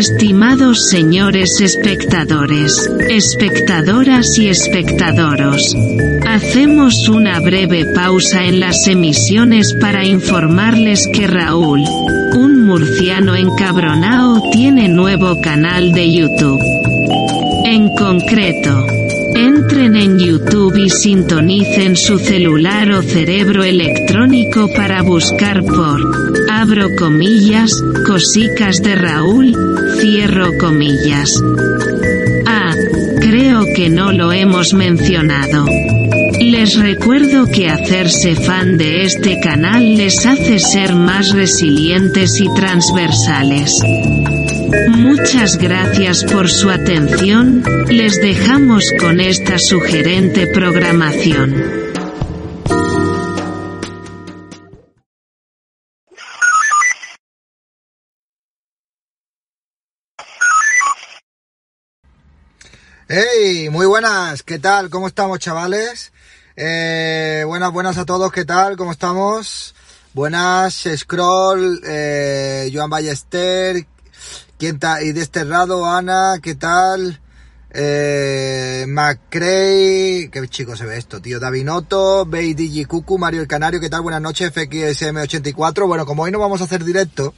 Estimados señores espectadores, espectadoras y espectadoros, hacemos una breve pausa en las emisiones para informarles que Raúl, un murciano encabronao, tiene nuevo canal de YouTube. En concreto, Entren en YouTube y sintonicen su celular o cerebro electrónico para buscar por, abro comillas, cosicas de Raúl, cierro comillas. Ah, creo que no lo hemos mencionado. Les recuerdo que hacerse fan de este canal les hace ser más resilientes y transversales. Muchas gracias por su atención, les dejamos con esta sugerente programación. ¡Hey! Muy buenas, ¿qué tal? ¿Cómo estamos, chavales? Eh, buenas, buenas a todos, ¿qué tal? ¿Cómo estamos? Buenas, Scroll, eh, Joan Ballester, ¿quién está? Y desterrado, Ana, ¿qué tal? Eh, qué chico se ve esto, tío. Davinoto, Digi Cucu, Mario el Canario, ¿qué tal? Buenas noches, FXM84. Bueno, como hoy no vamos a hacer directo,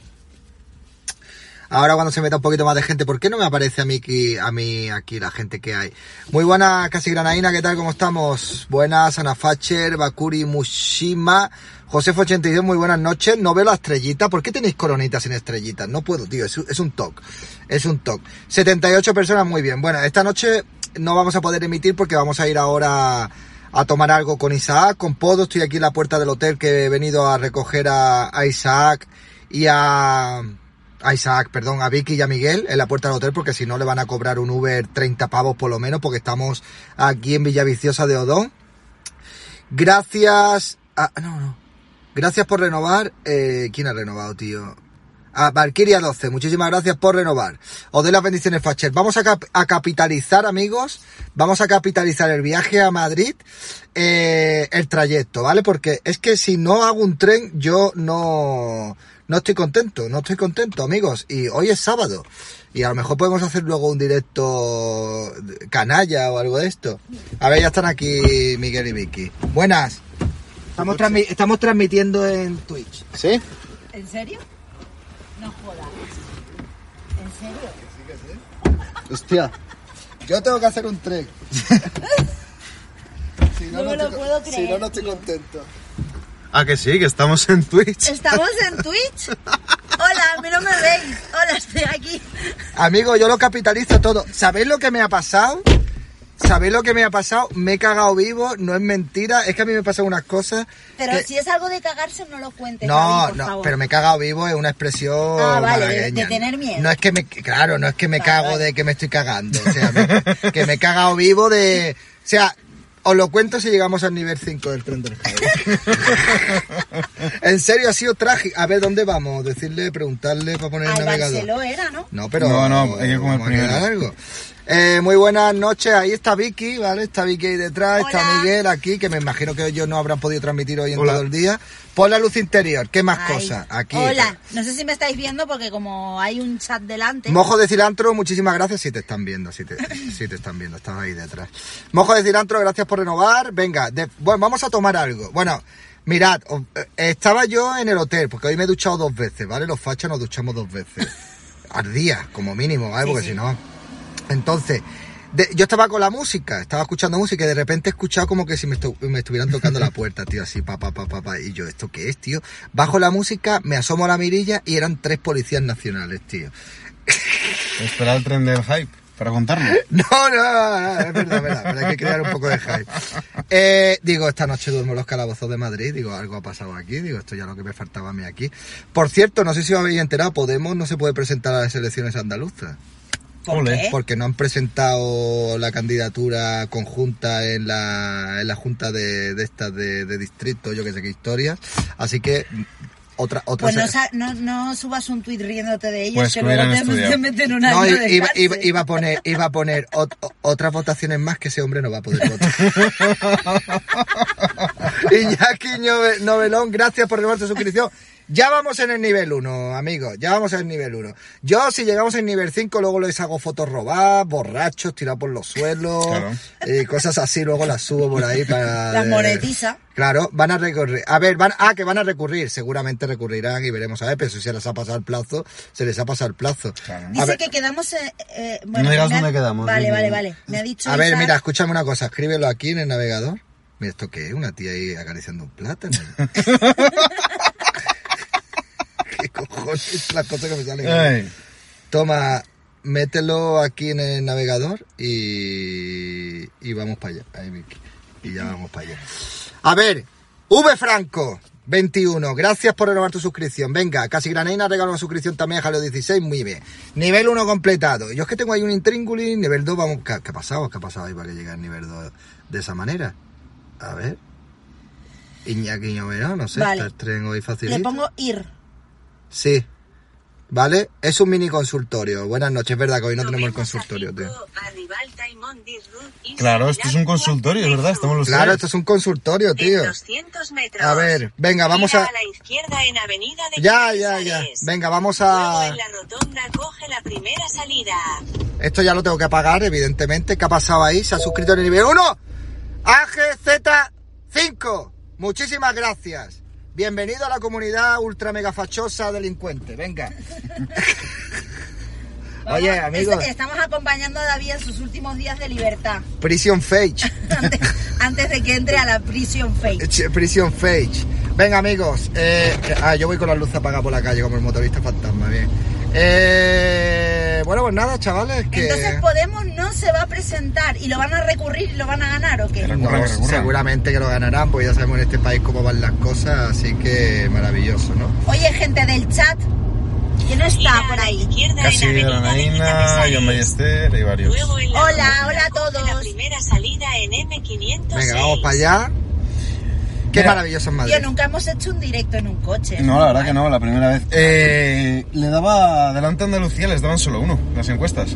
Ahora cuando se meta un poquito más de gente, ¿por qué no me aparece a mí aquí, a mí aquí la gente que hay? Muy buenas, casi granaína, ¿qué tal? ¿Cómo estamos? Buenas, Ana Facher, Bakuri Mushima, Josef82, muy buenas noches. No veo la estrellita. ¿Por qué tenéis coronitas sin estrellitas? No puedo, tío. Es, es un toque. Es un toque. 78 personas, muy bien. Bueno, esta noche no vamos a poder emitir porque vamos a ir ahora a tomar algo con Isaac, con Podo. Estoy aquí en la puerta del hotel que he venido a recoger a Isaac y a a Isaac, perdón, a Vicky y a Miguel en la puerta del hotel porque si no le van a cobrar un Uber 30 pavos por lo menos porque estamos aquí en Villaviciosa de Odón. Gracias. No, no. Gracias por renovar. Eh, ¿Quién ha renovado, tío? A Valkyria 12, muchísimas gracias por renovar. Os doy las bendiciones, Facher. Vamos a, a, capitalizar, amigos. Vamos a capitalizar el viaje a Madrid, eh, el trayecto, ¿vale? Porque es que si no hago un tren, yo no, no estoy contento, no estoy contento, amigos. Y hoy es sábado. Y a lo mejor podemos hacer luego un directo canalla o algo de esto. A ver, ya están aquí Miguel y Vicky. Buenas. Estamos, estamos transmitiendo en Twitch. ¿Sí? ¿En serio? No jodas. ¿En serio? Sí que sí. Hostia. Yo tengo que hacer un trek. si no, no, me lo puedo creer. Si no, no estoy contento. Ah, que sí, que estamos en Twitch. ¿Estamos en Twitch? Hola, a mí no me veis. Hola, estoy aquí. Amigo, yo lo capitalizo todo. ¿Sabéis lo que me ha pasado? ¿Sabéis lo que me ha pasado? Me he cagado vivo, no es mentira, es que a mí me pasan unas cosas. Pero si es algo de cagarse, no lo cuentes. No, no, pero me he cagado vivo es una expresión. Ah, vale, de, tener miedo. No es que me, claro, no es que me cago de que me estoy cagando, o sea, que me he cagado vivo de, o sea, os lo cuento si llegamos al nivel 5 del tren del en serio, ha sido trágico. A ver, ¿dónde vamos? Decirle, preguntarle para poner el navegador. era, ¿no? No, pero... No, no, hay que comer primero. Algo. Eh, muy buenas noches, ahí está Vicky, ¿vale? Está Vicky ahí detrás, está Miguel aquí, que me imagino que ellos no habrán podido transmitir hoy en todo el día. Pon la luz interior, ¿qué más cosas? Aquí. Hola, no sé si me estáis viendo porque como hay un chat delante. Mojo de cilantro, muchísimas gracias si te están viendo, si te, si te están viendo, estás ahí detrás. Mojo de cilantro, gracias por renovar. Venga, bueno, vamos a tomar algo. Bueno, mirad, eh, estaba yo en el hotel, porque hoy me he duchado dos veces, ¿vale? Los fachos nos duchamos dos veces. Al día, como mínimo, ¿vale? porque si no... Entonces, yo estaba con la música, estaba escuchando música y de repente he escuchado como que si me, estuvieran tocando la puerta, tío, así, pa, pa, pa, pa, Y yo, ¿esto qué es, tío? Bajo la música, me asomo a la mirilla y eran tres policías nacionales, tío. Espera el tren del hype. Para contarlo. No, no, no, es verdad, es verdad, pero hay que crear un poco de hype. Eh, digo, esta noche duermo los calabozos de Madrid, digo, algo ha pasado aquí, digo, esto ya lo que me faltaba a mí aquí. Por cierto, no sé si os habéis enterado, Podemos no se puede presentar a las elecciones andaluzas. ¿Por Ole. qué? Porque no han presentado la candidatura conjunta en la, en la junta de, de estas de, de distrito, yo que sé qué historia. Así que otra otra Pues no, no, no subas un tuit riéndote de ellos, Pues que luego te, te meten un año no, iba, iba, iba a poner, iba a poner ot- otras votaciones más que ese hombre no va a poder votar. Iñaki Nove- Novelón, gracias por renovar tu suscripción. Ya vamos en el nivel 1, amigos. Ya vamos en el nivel 1. Yo, si llegamos al nivel 5, luego les hago fotos robadas, borrachos, tirados por los suelos, Claro. y cosas así. Luego las subo por ahí para. Las monetiza. Claro, van a recurrir. A ver, van, ah, que van a recurrir. Seguramente recurrirán y veremos a ver, pero si se les ha pasado el plazo, se les ha pasado el plazo. Claro. Dice ver, que quedamos... eh, eh, No digas dónde quedamos, Vale, vale, vale. Me ha dicho a ver, mira, escúchame una cosa. Escríbelo aquí en el navegador. Mira, ¿esto qué es? Una tía ahí acariciando un plátano. ¿Qué cojones? Las cosas que me salen. Ay. Toma, mételo aquí en el navegador y, y vamos para allá. Ahí, Vicky. Y ya vamos para allá. A ver, V Franco. 21, gracias por renovar tu suscripción. Venga, casi Graneina regala una suscripción también a Jaleo 16, muy bien. Nivel 1 completado. Yo es que tengo ahí un intríngulis, nivel 2, vamos. ¿Qué, qué ha pasado? ¿Qué ha pasado ahí para que llegue al nivel 2 de esa manera? A ver. Iñaki Ñovera, no sé, Vale. está el tren hoy facilito. Le pongo ir. Sí. ¿Vale? Es un mini consultorio. Buenas noches, es verdad que hoy no tenemos el consultorio, tío. Claro, esto es un consultorio, es verdad, estamos los Claro, tres. esto es un consultorio, tío. 200 metros. A ver, venga, vamos a- Ya, ya, ya. Venga, vamos a... Esto ya lo tengo que apagar, evidentemente. ¿Qué ha pasado ahí? Se ha suscrito en el nivel 1. AGZ5. Muchísimas gracias. Bienvenido a la comunidad ultra mega fachosa delincuente. Venga. Oye, amigos. est- Estamos acompañando a David en sus últimos días de libertad. Prison Fage. antes, antes de que entre a la prison fake. Ch- Prison Fage. Venga, amigos. Eh, ah, yo voy con la luz apagada por la calle como el motorista fantasma. Bien. Eh, bueno, pues nada, chavales. Que... Entonces Podemos no se va a presentar y lo van a recurrir y lo van a ganar o qué? Seguramente que lo ganarán, porque ya sabemos en este país cómo van las cosas, así que maravilloso, ¿no? Oye, gente del chat, ¿quién está por la ahí? izquierda Casi de Cañizares. John Ballester y varios. La Hola, hola a todos. La primera salida en M506. Venga, vamos para allá. Qué maravilloso es Madrid. Yo nunca hemos hecho un directo en un coche. No, la verdad que no, la primera vez. Eh, le daba, delante a Andalucía les daban solo uno, las encuestas.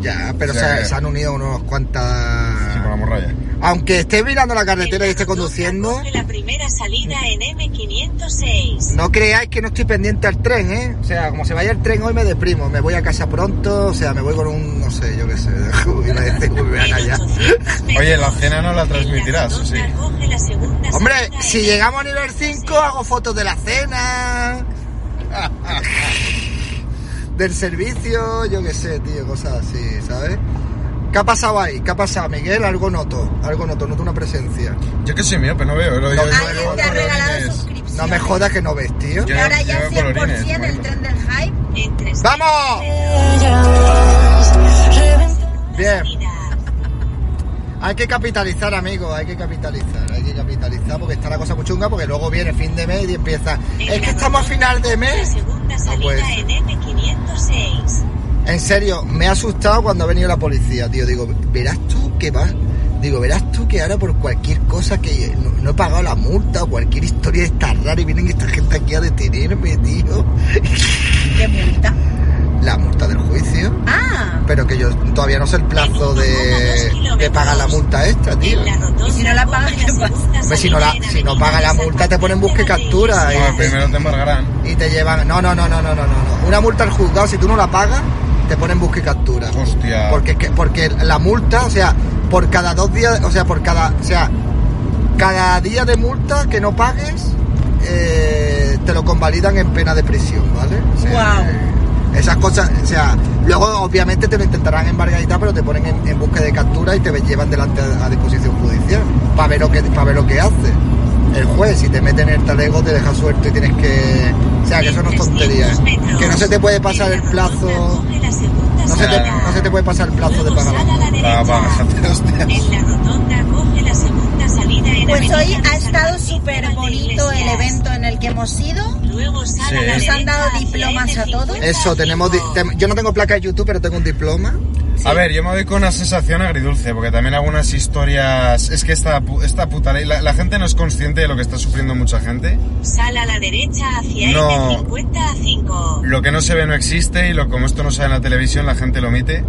Ya, pero O sea se, han unido unos cuantas... Sí, por la morralla. Aunque esté mirando la carretera y esté conduciendo, la primera salida en M506. no creáis que no estoy pendiente al tren, ¿eh? O sea, como se vaya el tren hoy me deprimo, me voy a casa pronto, o sea, me voy con un, no sé, yo qué sé, iba a decir, uy, me voy a En callar. 800 metros. Oye, la cena no la transmitirás, sí. Hombre, si llegamos a nivel 5 hago fotos de la cena, del servicio, yo qué sé, tío, cosas así, ¿sabes? ¿Qué ha pasado ahí? ¿Qué ha pasado, Miguel? Algo noto, algo noto, noto una presencia. Yo que soy mío, pero no veo. Lo digo, yo Alguien te ha regalado. No me jodas que no ves, tío. Yo- Y ahora ya llevo colorines, 100% el bueno. tren del hype. ¡Vamos! Bien. Hay que capitalizar, amigos, hay que capitalizar, hay que capitalizar porque está la cosa muy chunga porque luego viene fin de mes y empieza. Es que estamos a final de La mes. segunda salida puede ser. En M506. En serio, me ha asustado cuando ha venido la policía, tío. Digo, verás tú que va. Digo, verás tú que ahora por cualquier cosa que no, no he pagado la multa o cualquier historia está rara y vienen esta gente aquí a detenerme, tío. ¿Qué multa? La multa del juicio. Ah, Pero que yo todavía no sé el plazo de, de pagar la multa esta, tío. Y si no la pagas, ¿qué pasa? si no, la, si no la de multa te ponen busque Salvador de captura y, Bueno, primero te embargarán. y te llevan. No, no, no, no, no, no, no. Una multa al juzgado, si tú no la pagas, te ponen busque captura. Hostia. Porque, porque la multa, o sea, por cada dos días, o sea, por cada, o sea, cada día de multa que no pagues, eh, te lo convalidan en pena de prisión, ¿vale? O sea, Guau. eh, Esas cosas, o sea, luego obviamente te lo intentarán embargar y tal, pero te ponen en, en busca de captura y te llevan delante a, a disposición judicial para ver lo que para ver lo que hace. El juez, si te mete en el talego, te deja suelto y tienes que. O sea, que eso no es tontería. En 300 metros. Que no se te puede pasar el plazo. No se te, no se te puede pasar el plazo de pagar. sal a la derecha. Va, va, déjate, hostias. En la rotonda coge la segunda salida en Pues Avenida hoy ha estado súper bonito el evento en el que hemos ido. Sí. Nos han dado diplomas a todos. Eso, tenemos. di- tem- yo no tengo placa de YouTube, pero tengo un diploma. A ver, yo me voy con una sensación agridulce, porque también algunas historias... Es que esta, pu- esta puta ley... La, la gente no es consciente de lo que está sufriendo mucha gente. Sal a la derecha hacia No. N50 a 5. Lo que no se ve no existe y lo, como esto no sale en la televisión la gente lo omite.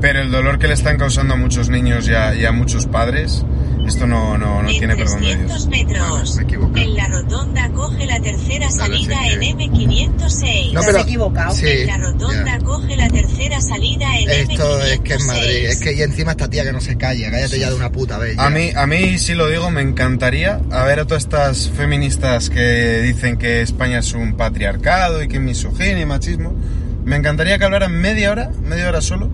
Pero el dolor que le están causando a muchos niños y a, y a muchos padres, esto no, no, no en tiene perdón de 300 Dios. metros. me he equivocado. en la rotonda coge la tercera salida sí, en sí. M506. No, pero. has equivocado. Sí, en la rotonda ya. coge la tercera salida en Esto M506. es que es Madrid. Es que y encima esta tía que no se calla. Cállate ya de una puta vez. A mí, a mí, si lo digo, me encantaría a ver a todas estas feministas que dicen que España es un patriarcado y que es misoginia y machismo. Me encantaría que hablaran media hora, media hora solo,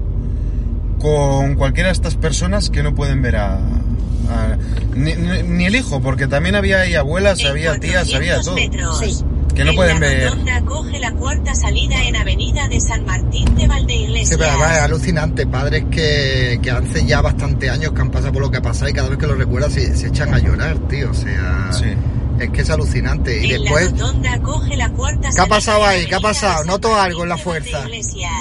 con cualquiera de estas personas que no pueden ver a... ni, ni- ni el hijo, porque también había ahí abuelas, En había tías, había 400 todo. metros. Sí. Que no En pueden la ver. coge la cuarta salida en Avenida de San Martín de Valdeiglesias. Sí, pero además es alucinante. Padres que, que hace ya bastante años que han pasado por lo que ha pasado y cada vez que lo recuerdan se, se echan a llorar, tío. O sea, Sí. Es que es alucinante. Y En después, la rotonda coge la cuarta ¿Qué ha pasado ahí? ¿Qué ha pasado? Noto algo en la fuerza.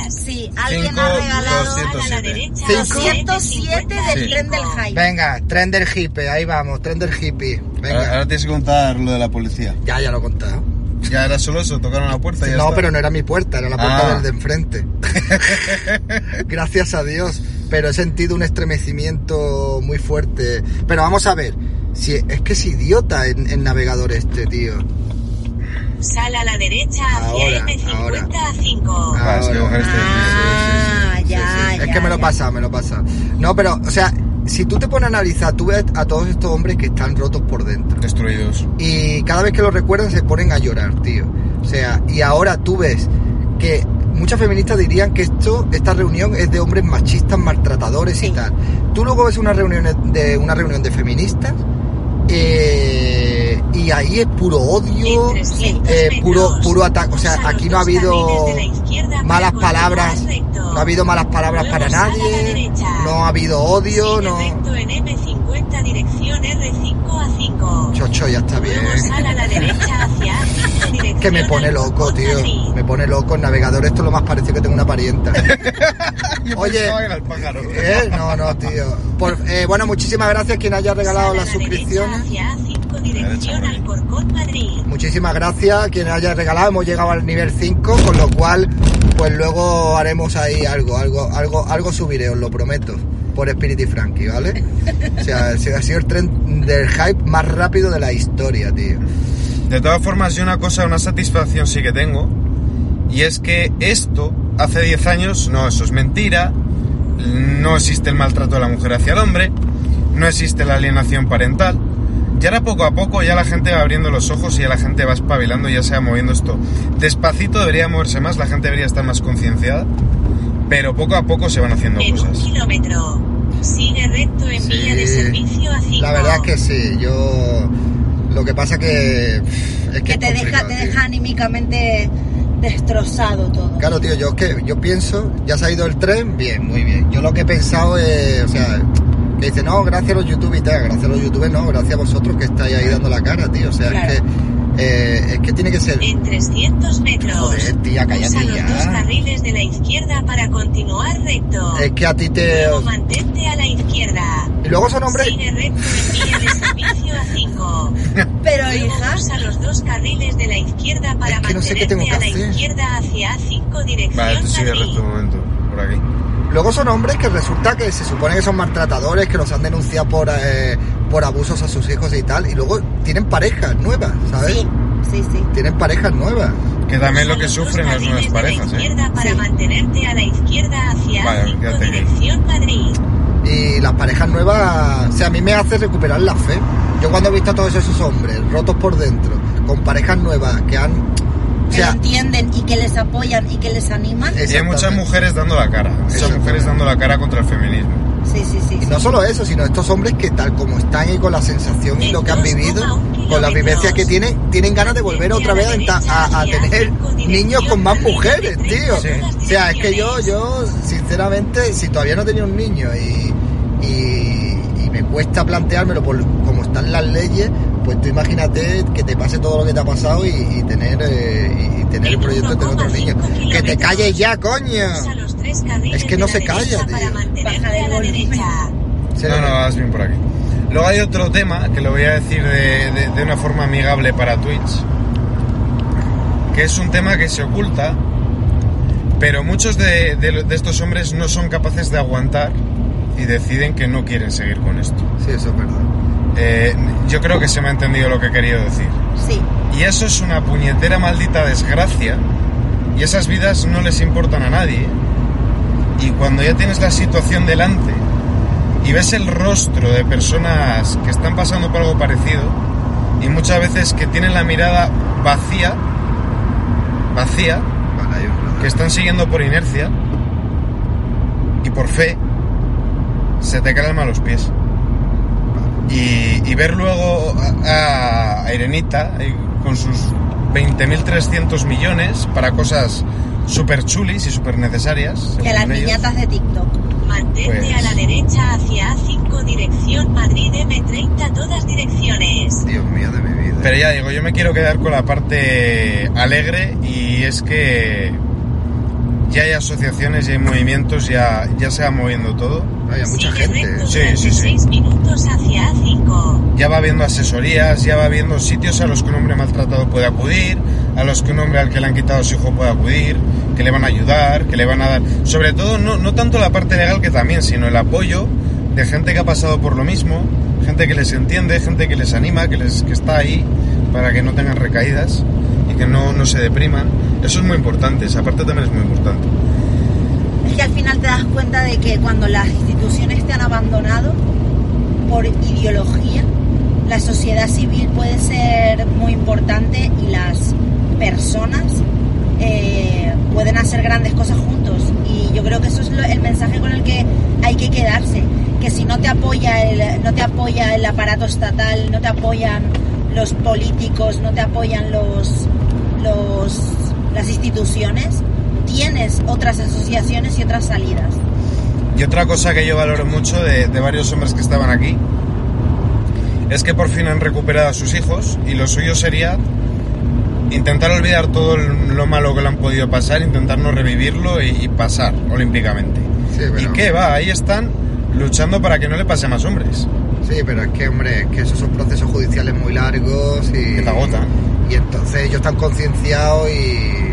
Sí, alguien Cinco, ha regalado doscientos. Sal a la 107. derecha Cinco. hacia 107 del M55. tren del hype. venga, tren del hippie, ahí vamos, tren del hippie. Ahora, Venga. ahora tienes que contar lo de la policía. Ya, ya lo he contado. Ya era solo eso, tocaron la puerta y ya No, está. pero no era mi puerta, era la puerta Ah. del de enfrente. Gracias a Dios. Pero he sentido un estremecimiento muy fuerte. Pero vamos a ver. Si, es que es idiota en, en navegador este, tío. Sal a la derecha hacia Ahora, M50 ahora. a 5. Ah, este- Ah, Sí, ya, sí. Es ya, que me lo ya. pasa, me lo pasa. No, pero, o sea, si tú te pones a analizar, tú ves a todos estos hombres que están rotos por dentro. Destruidos. Y cada vez que lo recuerdan se ponen a llorar, tío. O sea, y ahora tú ves que muchas feministas dirían que esto, esta reunión es de hombres machistas, maltratadores y Sí. tal. Tú luego ves una reunión de una reunión de feministas eh, y ahí es puro odio, En 300 eh, puro puro ataque. O sea, aquí no ha habido malas palabras, no ha habido malas palabras para nadie, no ha habido odio, no. M50 dirección R5 a 5. Chocho, ya está bien. Luego sal a la derecha hacia A5 dirección que me pone loco, tío. Madrid. Me pone loco. El navegador, esto es lo más parecido que tengo una parienta. Oye. ¿eh? No, no, tío. Por- eh, bueno, muchísimas gracias quien haya regalado la derecha suscripciones. hacia A5 dirección Madrid. Alcorcón, Madrid. Muchísimas gracias quien haya regalado. Hemos llegado al nivel 5, con lo cual, pues luego haremos ahí algo, algo, algo, algo subiré, os lo prometo. Por Spirit y Frankie, ¿vale? O sea, ha sido el tren del hype más rápido de la historia, tío. De todas formas, yo una cosa, una satisfacción sí que tengo, y es que esto, hace 10 años, no, eso es mentira, no existe el maltrato de la mujer hacia el hombre, no existe la alienación parental, y ahora poco a poco ya la gente va abriendo los ojos y ya la gente va espabilando, ya se va moviendo esto. Despacito debería moverse más, la gente debería estar más concienciada, pero poco a poco se van haciendo En un cosas. kilómetro. Sigue recto en vía de servicio a 5. La verdad es que sí, yo... Lo que pasa que... Es que, Que es te deja, te deja anímicamente destrozado todo. Claro, tío, yo es que yo pienso, ya se ha ido el tren, bien, muy bien. Yo lo que he pensado es, o sea, que dice, no, gracias a los youtubers y tal, gracias a los youtubers, no, gracias a vosotros que estáis ahí dando la cara, tío. O sea, Claro. es que eh, es que tiene que ser. En 300 metros. Joder, tía, cállate Usa los dos carriles de la izquierda para continuar recto. Es que a ti te. Luego mantente a la izquierda. Y luego son hombres. Sigue recto en vía de servicio a 5. Pero Luego hija, usa los dos carriles de la izquierda para Es que no sé qué mantenerte tengo que a la hacer. izquierda hacia A5 dirección Vale, tú sigue recto un momento, por aquí. Luego son hombres que resulta que se supone que son maltratadores, que los han denunciado por, eh, por abusos a sus hijos y tal, y luego tienen parejas nuevas, ¿sabes? sí, sí, sí. Tienen parejas nuevas. Que también lo que sufren las nuevas parejas, ¿eh? para Sí. mantenerte a la izquierda hacia Vaya, A5 quédate aquí. dirección Madrid. Y las parejas nuevas, o sea, a mí me hace recuperar la fe. Yo cuando he visto a todos esos hombres rotos por dentro, con parejas nuevas que han... O Que sea, lo entienden y que les apoyan y que les animan. es- Y hay muchas mujeres dando la cara. Muchas mujeres dando la cara contra el feminismo. Sí, sí, sí. Y no solo eso, sino estos hombres que tal como están y con la sensación y lo que han vivido, con las vivencias que tienen, tienen ganas de volver otra vez a, a- a tener niños con más mujeres, tío. Sí. O sea, es que yo, yo, sinceramente, si todavía no tenía un niño y, y me cuesta planteármelo por cómo están las leyes, pues tú imagínate que te pase todo lo que te ha pasado y, y tener eh, y, y tener el proyecto de tener otro niño. Que te calles ya, coño. Es que no se calla, tío. Baja del volumen. Sí, No, no, vas bien por aquí. Luego hay otro tema que lo voy a decir de, de- de una forma amigable para Twitch, que es un tema que se oculta, pero muchos de, de- de estos hombres no son capaces de aguantar y deciden que no quieren seguir con esto. Sí, eso es verdad. Eh, yo creo que se me ha entendido lo que he querido decir. Sí. Y eso es una puñetera maldita desgracia. Y esas vidas no les importan a nadie. Y cuando ya tienes la situación delante y ves el rostro de personas que están pasando por algo parecido y muchas veces que tienen la mirada vacía, vacía, que están siguiendo por inercia y por fe, se te cae el alma a los pies. Y, y ver luego a, a Irenita con sus 20.300 millones para cosas súper chulis y súper necesarias. Que las niñatas de TikTok. Mantente Pues- a la derecha hacia A5 dirección Madrid M30 todas direcciones. Dios mío de mi vida. Pero ya digo, yo me quiero quedar con la parte alegre y es que ya hay asociaciones, ya hay movimientos, ya, ya se va moviendo todo. Hay mucha gente. Sí, sí, sí. 6 minutos hacia A5. Ya va habiendo asesorías, ya va habiendo sitios a los que un hombre maltratado puede acudir, a los que un hombre al que le han quitado su hijo puede acudir, que le van a ayudar, que le van a dar... Sobre todo, no, no tanto la parte legal que también, sino el apoyo de gente que ha pasado por lo mismo, gente que les entiende, gente que les anima, que, les, que está ahí para que no tengan recaídas y que no, no se depriman. Eso es muy importante, esa parte también es muy importante. Es que al final te das cuenta de que cuando las instituciones te han abandonado por ideología, la sociedad civil puede ser muy importante y las personas eh, pueden hacer grandes cosas juntos. Y yo creo que eso es el mensaje con el que hay que quedarse. Que si no te apoya el, no te apoya el aparato estatal, no te apoyan los políticos, no te apoyan los, los las instituciones, tienes otras asociaciones y otras salidas. Y otra cosa que yo valoro mucho de, de varios hombres que estaban aquí es que por fin han recuperado a sus hijos y lo suyo sería intentar olvidar todo lo malo que le han podido pasar, intentar no revivirlo y, y pasar olímpicamente. Sí, pero- ¿Y qué va? Ahí están luchando para que no le pase a más hombres. Sí, pero es que, hombre, es que esos son procesos judiciales muy largos y... Que te agotan. Y entonces ellos están concienciados y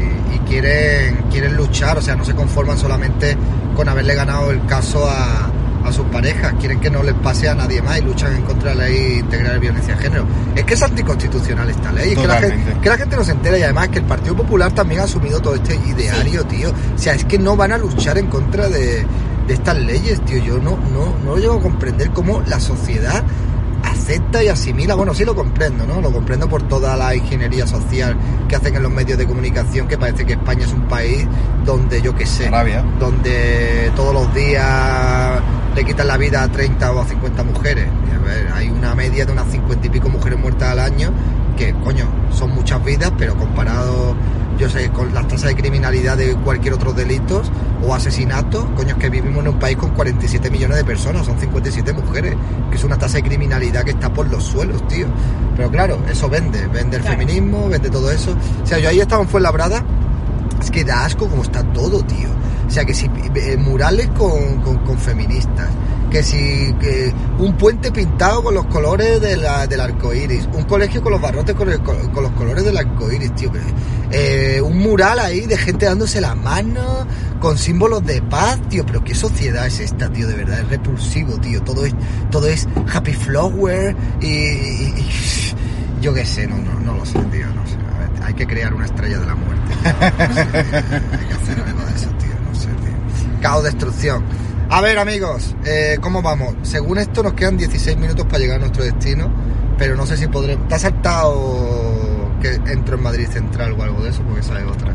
quieren, quieren luchar, o sea, no se conforman solamente con haberle ganado el caso a, a sus parejas, quieren que no les pase a nadie más y luchan en contra de la ley integral de violencia de género. Es que es anticonstitucional esta ley, es que la, gente, que la gente no se entera y además que el Partido Popular también ha asumido todo este ideario, tío. O sea, es que no van a luchar en contra de, de estas leyes, tío. Yo no, no, no llego a comprender cómo la sociedad acepta y asimila, bueno, sí lo comprendo, ¿no? Lo comprendo por toda la ingeniería social que hacen en los medios de comunicación, que parece que España es un país donde, yo qué sé, Arabia. donde todos los días le quitan la vida a 30 o a 50 mujeres. A ver, hay una media de unas 50 y pico mujeres muertas al año, que, coño, son muchas vidas, pero comparado, yo sé, con las tasas de criminalidad de cualquier otro delito o asesinato, coño, es que vivimos en un país con 47 millones de personas, son 57 mujeres, que es una tasa de criminalidad que está por los suelos, tío. Pero claro, eso vende, vende el Claro. feminismo, vende todo eso. O sea, yo ahí estaba en Fuenlabrada es que da asco como está todo, tío. O sea, que si eh, murales con, con, con feministas, que si que un puente pintado con los colores de la, del arco iris, un colegio con los barrotes con, el- con- los colores del arco iris, tío. eh, un mural ahí de gente dándose la mano con símbolos de paz, tío. Pero qué sociedad es esta, tío, de verdad, es repulsivo, tío. Todo es, todo es happy flower y, yo qué sé, no, no, no lo sé, tío, no sé. Hay que crear una estrella de la muerte. Hay que hacer de eso, tío, no sé, tío. Caos, destrucción. A ver, amigos, eh, ¿cómo vamos? Según esto nos quedan 16 minutos para llegar a nuestro destino, pero no sé si podremos... ¿Te has saltado que entro en Madrid Central o algo de eso? Porque esa es otra.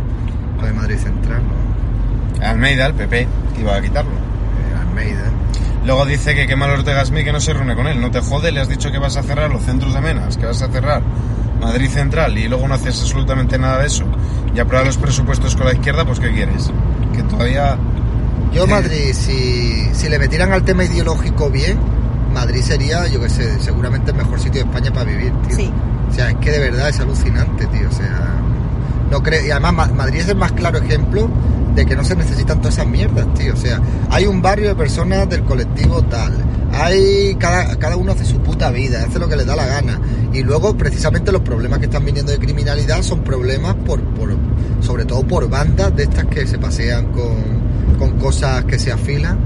Lo de Madrid Central, ¿no? Almeida, el PP, iba a quitarlo. Eh, Almeida. Luego dice que quema el Ortega Smith que no se reúne con él. No te jode, le has dicho que vas a cerrar los centros de menas, que vas a cerrar Madrid Central y luego no haces absolutamente nada de eso. Y apruebas los presupuestos con la izquierda, pues ¿qué quieres? Que todavía... Yo Sí. Madrid, si, si le metieran al tema ideológico bien, Madrid sería, yo que sé, seguramente el mejor sitio de España para vivir, tío. Sí. O sea, es que de verdad es alucinante, tío. O sea, no creo. Y además Ma- Madrid es el más claro ejemplo de que no se necesitan todas esas mierdas, tío. O sea, hay un barrio de personas del colectivo tal. Hay cada, cada uno hace su puta vida, hace lo que le da la gana. Y luego, precisamente, los problemas que están viniendo de criminalidad son problemas por, por sobre todo por bandas de estas que se pasean con, con cosas que se afilan.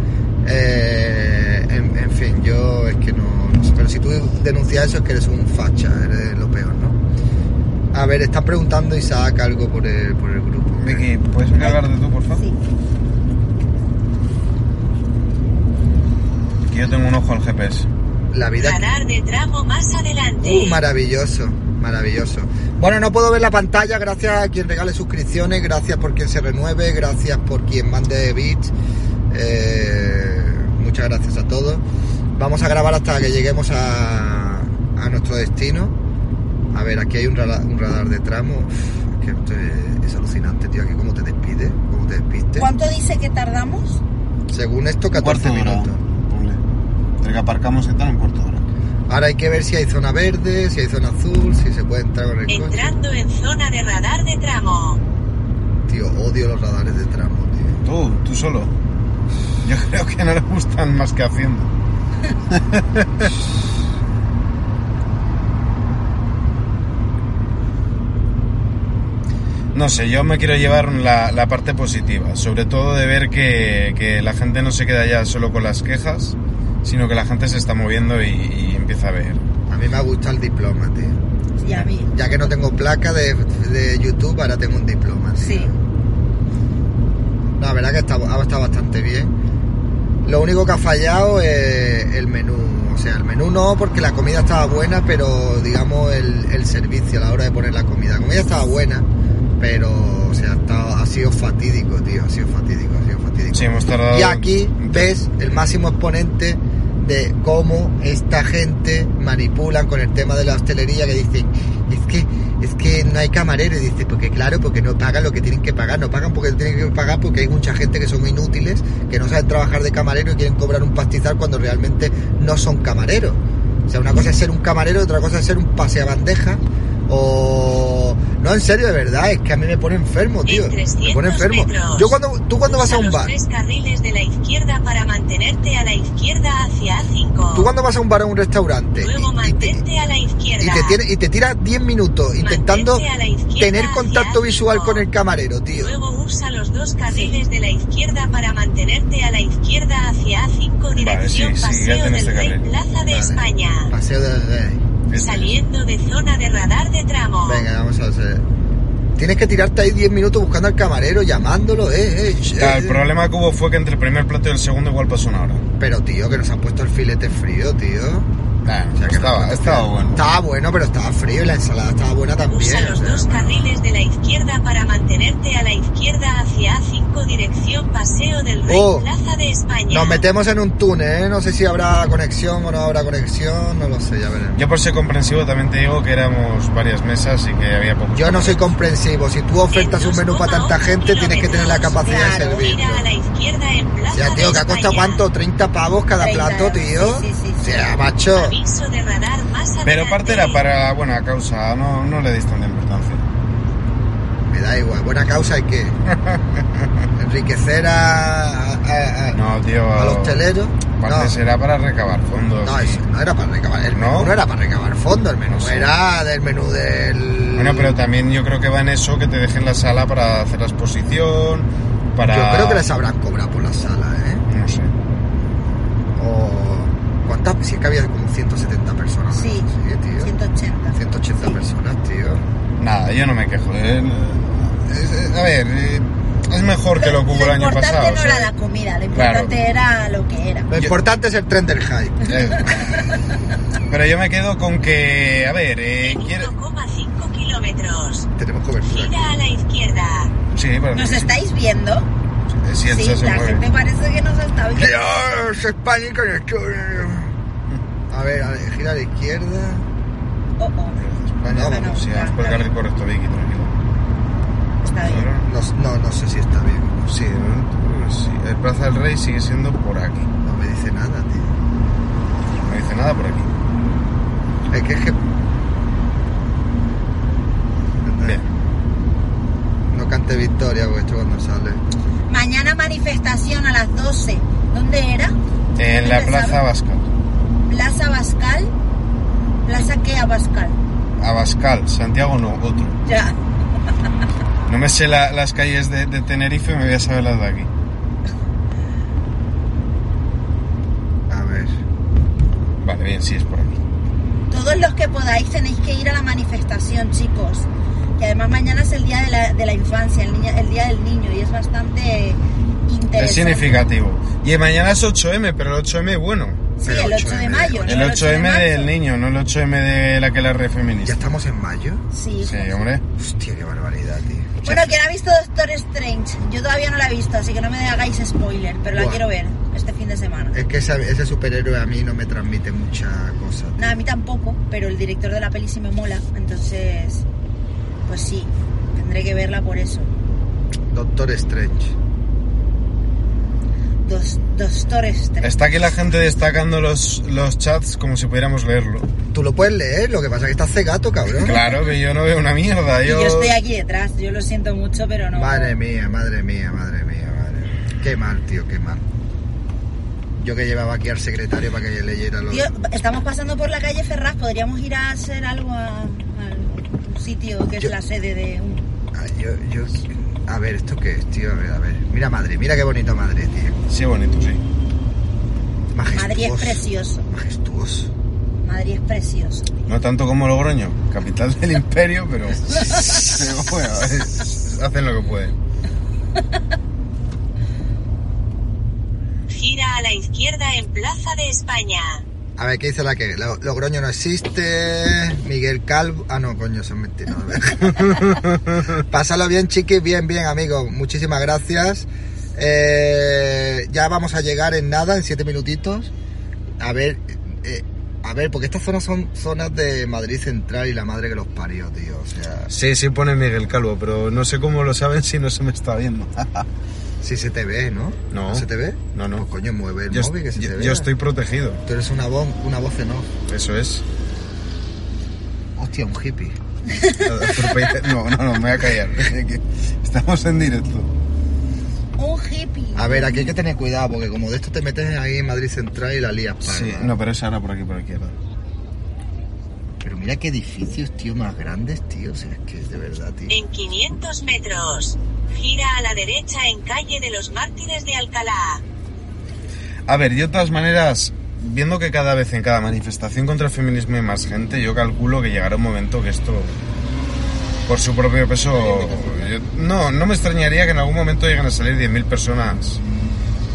Eh, en, en fin, yo es que no, no sé. Pero si tú denuncias eso es que eres un facha, eres lo peor, ¿no? A ver, están preguntando Isaac algo por el, por el grupo. Vicky, ¿puedes encargarte tú, por favor? Sí. Que yo tengo un ojo al GPS. La vida... Radar de tramo más adelante. Uh, maravilloso, maravilloso. Bueno, no puedo ver la pantalla, gracias a quien regale suscripciones, gracias por quien se renueve, gracias por quien mande bits. Eh, muchas gracias a todos. Vamos a grabar hasta que lleguemos a, a nuestro destino. A ver, aquí hay un radar, un radar de tramo. Uf, es que esto es, es alucinante, tío. Aquí cómo te despide, cómo te despiste. ¿Cuánto dice que tardamos? Según esto, Un 14 cuarto de hora, minutos. ponle. Entre que aparcamos y tal, un cuarto de hora. Ahora hay que ver si hay zona verde, si hay zona azul, si se puede entrar con el coche. Entrando en zona de radar de tramo. Tío, odio los radares de tramo, tío. Tú, tú solo. Yo creo que no le gustan más que haciendo. No sé, yo me quiero llevar la, la parte positiva, sobre todo de ver que, que la gente no se queda ya solo con las quejas, sino que la gente se está moviendo y, y empieza a ver. A mí me gusta el diploma, tío. Sí, a mí. Ya que no tengo placa de, de YouTube, ahora tengo un diploma. tío. Sí. La verdad que está, ha estado bastante bien. Lo único que ha fallado es el menú. O sea, el menú no, porque la comida estaba buena, pero digamos el, el servicio a la hora de poner la comida. La comida estaba buena, pero o sea, ha, estado- ha sido fatídico, tío. Ha sido fatídico, ha sido fatídico. Sí, hemos tardado... Y aquí ves el máximo exponente de cómo esta gente manipulan con el tema de la hostelería que dicen, es que es que no hay camareros, y dice, porque claro, porque no pagan lo que tienen que pagar, no pagan porque tienen que pagar porque hay mucha gente que son inútiles, que no saben trabajar de camarero y quieren cobrar un pastizal cuando realmente no son camareros. O sea, una cosa es ser un camarero, otra cosa es ser un paseabandeja o no en serio de verdad, es que a mí me pone enfermo, tío. Me 300 pone enfermo. metros. Yo cuando tú cuando vas a Usa un los bar, tres carriles de la izquierda para mantenerte a la izquierda hacia A5. Tú cuando vas a un bar o a un restaurante Luego y, y te, mantente a la izquierda. y te tiene- y te tiras 10 minutos intentando Mantente tener contacto A5. visual con el camarero, tío. Luego usa los dos carriles de la izquierda para mantenerte a la izquierda hacia A5 dirección sí, sí, Paseo del este Rey. Plaza de Vale. España. Paseo del Rey. Saliendo de zona de radar de tramo. Venga, vamos a hacer. Tienes que tirarte ahí 10 minutos buscando al camarero, llamándolo, eh, eh, Claro, eh. el problema que hubo fue que entre el primer plato y el segundo igual pasó una hora. Pero tío, que nos han puesto el filete frío, tío. Nah, O sea, que estaba, estaba bueno. Estaba bueno, pero estaba frío y la ensalada estaba buena también. Usa los o sea, dos carriles de la izquierda para mantenerte a la izquierda hacia A5 dirección Paseo del Rey Oh, Plaza de España. Nos metemos en un túnel, ¿eh? No sé si habrá conexión o no habrá conexión, no lo sé, ya veremos. Yo por ser comprensivo también te digo que éramos varias mesas y que había pocos Yo no soy comprensivo. Si tú ofertas un menú para tanta 2,8 gente, tienes que tener la capacidad de Claro, servirlo. Gira a la izquierda en Plaza Ya, tío, de que ha costado cuánto? 30 pavos cada 30, plato, tío. sí, sí, sí, O sea, macho. Aviso de radar más adelante. Pero parte era para buena causa, no, no le tanta importancia. Da igual. Buena causa hay que enriquecer a, a, a- No, tío. a los. Parte No, será para recabar fondos. no, eso no era para recabar. El ¿No? menú no era para recabar fondos. El menú No sé. era del menú del. Bueno, pero también yo creo que va en eso que te dejen la sala para hacer la exposición, para... Yo creo que les habrán cobrado por la sala, ¿eh? No sé. O. ¿Cuántas? Si es que había como 170 personas. ¿no? Sí, tío. 180. 180 personas, tío. Nada, yo no me quejo. eh. A ver, eh, es mejor que lo que hubo el año importante pasado. no o sea, era la comida, lo Claro. importante era lo que era. Lo Yo- importante es el tren del hype. eh, Pero yo me quedo con que, a ver, eh, quiere... 1,5 kilómetros. Tenemos cobertura. Gira a la izquierda. Sí, pero... ¿Nos estáis viendo? Elsa Sí, se la mueve. gente parece que no se está viendo. Dios, España con esto. A ver, a ver, gira a la izquierda. Oh, oh. No, no, el ya. carril correcto, Vicky, tranquilo. Está bien. No, no, no sé si está bien. Sí, de momento, sí. El Plaza del Rey sigue siendo por aquí. No me dice nada, tío. No me dice nada por aquí. Es que es que. Bien. No cante victoria, porque esto cuando sale. Mañana manifestación a las 12. ¿Dónde era? En la ¿Dónde Plaza? Abascal. Plaza Abascal. ¿Plaza qué Abascal? Abascal, Santiago no, otro. Ya. No me sé la- las calles de, de Tenerife, me voy a saber las de aquí. A ver. Vale, bien, sí, es por aquí. Todos los que podáis tenéis que ir a la manifestación, chicos. Que además mañana es el día de la, de la infancia, el, niño- el día del niño, y es bastante interesante. Es significativo. Y mañana es 8M, pero el 8M bueno. Sí, Pero el 8 de 8M, mayo. El no 8M marzo. del niño, no el 8M de la que la red ¿Ya feminista. estamos en mayo? Sí. Sí, hombre. Hostia, qué barbaridad, tío. Bueno, ¿quién ha visto Doctor Strange? Yo todavía no la he visto, así que no me hagáis spoiler, pero la quiero ver este fin de semana. Es que esa- ese superhéroe a mí no me transmite mucha cosa. Nada, a mí tampoco, pero el director de la peli sí me mola, entonces, pues sí, tendré que verla por eso. Doctor Strange. Dos, Doctor Strange. Está aquí la gente destacando los, los chats como si pudiéramos leerlo. Tú lo puedes leer, lo que pasa es que estás cegato, cabrón. Claro que yo no veo una mierda. Y Yo, yo estoy aquí detrás, yo lo siento mucho, pero no. Madre mía, madre mía, madre mía, madre mía. Qué mal, tío, qué mal. Yo que llevaba aquí al secretario para que leyera los... Tío, estamos pasando por la calle Ferraz, podríamos ir a hacer algo a, a un sitio que es la sede de un... Ah, yo, yo... A ver, ¿esto qué es, tío? A ver, a ver. Mira Madrid, mira qué bonito Madrid, tío. Sí, bonito, sí. Majestuoso. Madrid es precioso, Majestuoso. Madrid es precioso. No tanto como Logroño, capital del imperio, pero, pero bueno, es- hacen lo que pueden. Gira a la izquierda en Plaza de España. A ver, ¿qué dice la que? Lo- Logroño no existe. Miguel Calvo. Ah, no, coño, son mentiras. Pásalo bien, chiquis. Bien, bien, amigos. Muchísimas gracias. Eh, ya vamos a llegar en nada, en siete minutitos. A ver, eh, a ver, porque estas zonas son zonas de Madrid Central y la madre que los parió, tío. O sea, Sí, sí pone Miguel Calvo, pero no sé cómo lo saben si no se me está viendo. si se te ve, ¿no? No. se te ve? No, no. Pues coño, mueve el Yo, móvil que se yo- te ve. yo estoy protegido, Tú eres una voz, una voz en off. eso es. Hostia, un hippie. No, no, no, me voy a callar. Estamos en directo. Un hippie. A ver, aquí hay que tener cuidado, porque como de esto te metes ahí en Madrid Central y la lías parda. Sí, no, pero es ahora por aquí, por la izquierda. Pero mira qué edificios, tío, más grandes, tío. O sea, es que es de verdad, tío. En 500 metros. Gira a la derecha en calle de los Mártires de Alcalá. A ver, de todas maneras, viendo que cada vez en cada manifestación contra el feminismo hay más gente, yo calculo que llegará un momento que esto, por su propio peso, yo- no, no me extrañaría que en algún momento lleguen a salir 10.000 personas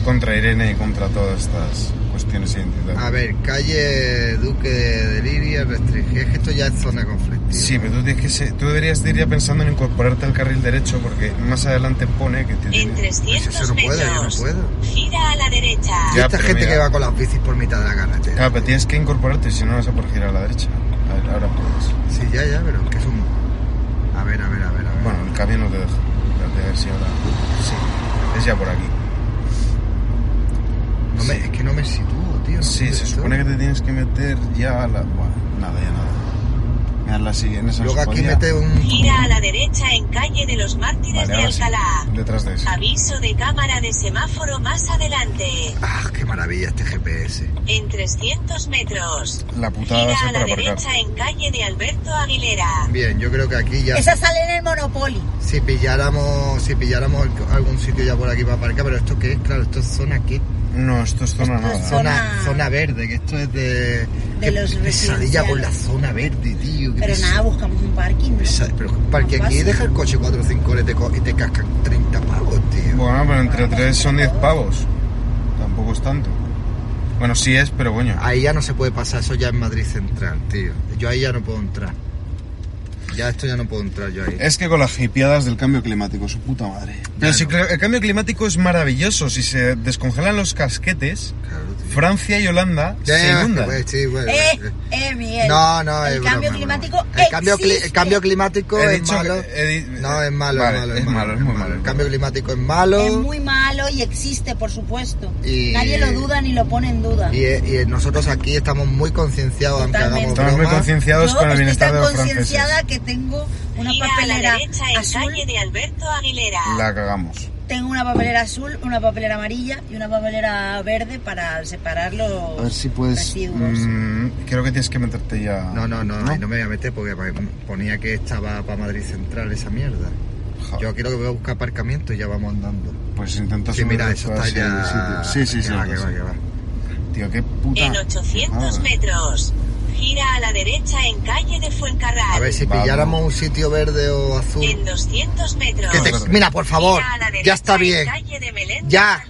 contra Irene y contra todas estas A ver, calle Duque de Liria, restringida. Es que esto ya es zona conflictiva. Sí, pero tú, tienes que ser- tú deberías de ir ya pensando en incorporarte al carril derecho porque más adelante pone que te En 300 Eso no puedo, yo no puedo. Gira a la derecha. Y Ya, esta gente mira. que va con las bicis por mitad de la carretera. Claro, pero tienes que incorporarte, si no vas a poder girar a la derecha. A ver, ahora puedes. Sí, ya, ya, pero es que es un... A ver, a ver, a ver, a ver. Bueno, el cambio no te deja. A ver si ahora... Sí, es ya por aquí. No me, es que no me sitúo, Sí, se esto. supone que te tienes que meter ya a la... Bueno, nada, ya nada. Mira, la siguiente, Luego aquí mete un... Gira a la derecha en calle de los Mártires Vale, de ahora sí. Alcalá. Detrás de eso. Aviso de cámara de semáforo más adelante. Ah, qué maravilla este GPS. En 300 metros. La putada Gira a la para aparcar. derecha en calle de Alberto Aguilera. Bien, yo creo que aquí ya... Esa sale en el Monopoly. Si pilláramos, si pilláramos algún sitio ya por aquí para aparcar, pero esto qué es, claro, esto es zona qué? No, esto es zona Esto es nada. zona- Zona, verde, que esto es de... qué los pesadilla por la zona verde, tío. Pero pesa- nada, buscamos un parking, ¿no? pesa- Pero para que aquí deja el coche 4 o 5 horas y te, co- y te cascan 30 pavos, tío. Bueno, pero entre tres son 10 pavos. Tampoco es tanto. Bueno, sí es, pero coño. Ahí ya no se puede pasar, eso ya es Madrid Central, tío. Yo ahí ya no puedo entrar. Ya esto ya no puedo entrar yo ahí. Es que con las hipiadas del cambio climático, su puta madre. Pero si no. el cambio climático es maravilloso. Si se descongelan los casquetes, Claro. Francia y Holanda Ya, se inundan. pues, sí, bueno, Eh, eh. eh, Miguel. No, no, El es cambio broma, climático broma. El cambio, cli- el cambio climático He es malo. que- No, es malo, Vale, es malo. es malo, es muy malo. El cambio climático es malo. Es muy malo y existe, por supuesto. Y- Nadie lo duda ni lo pone en duda. Y, y nosotros aquí estamos muy concienciados, aunque hagamos Estamos muy concienciados Yo con el bienestar de los franceses. concienciada que tengo una Gira a la papelera derecha en azul. calle de Alberto Aguilera. La cagamos. Tengo una papelera azul, una papelera amarilla y una papelera verde para separar los A ver si puedes. residuos. mm, creo que tienes que meterte ya. No, no, no, ahí no me voy a meter porque ponía que estaba para Madrid Central esa mierda. Joder, Yo aquí lo que voy a buscar aparcamiento y ya vamos andando. Pues intenta Sí, mira, eso está ya... sitio. Sí, sí, sí. Que va, sí, que va, que va. Tío, qué puta. En 800 Ah. metros. Gira a la derecha en calle de Fuencarral. A ver, si Vamos. pilláramos un sitio verde o azul... En 200 metros. Que te- Mira, por favor, Gira a la ya está en bien. calle de Meléndez Ya.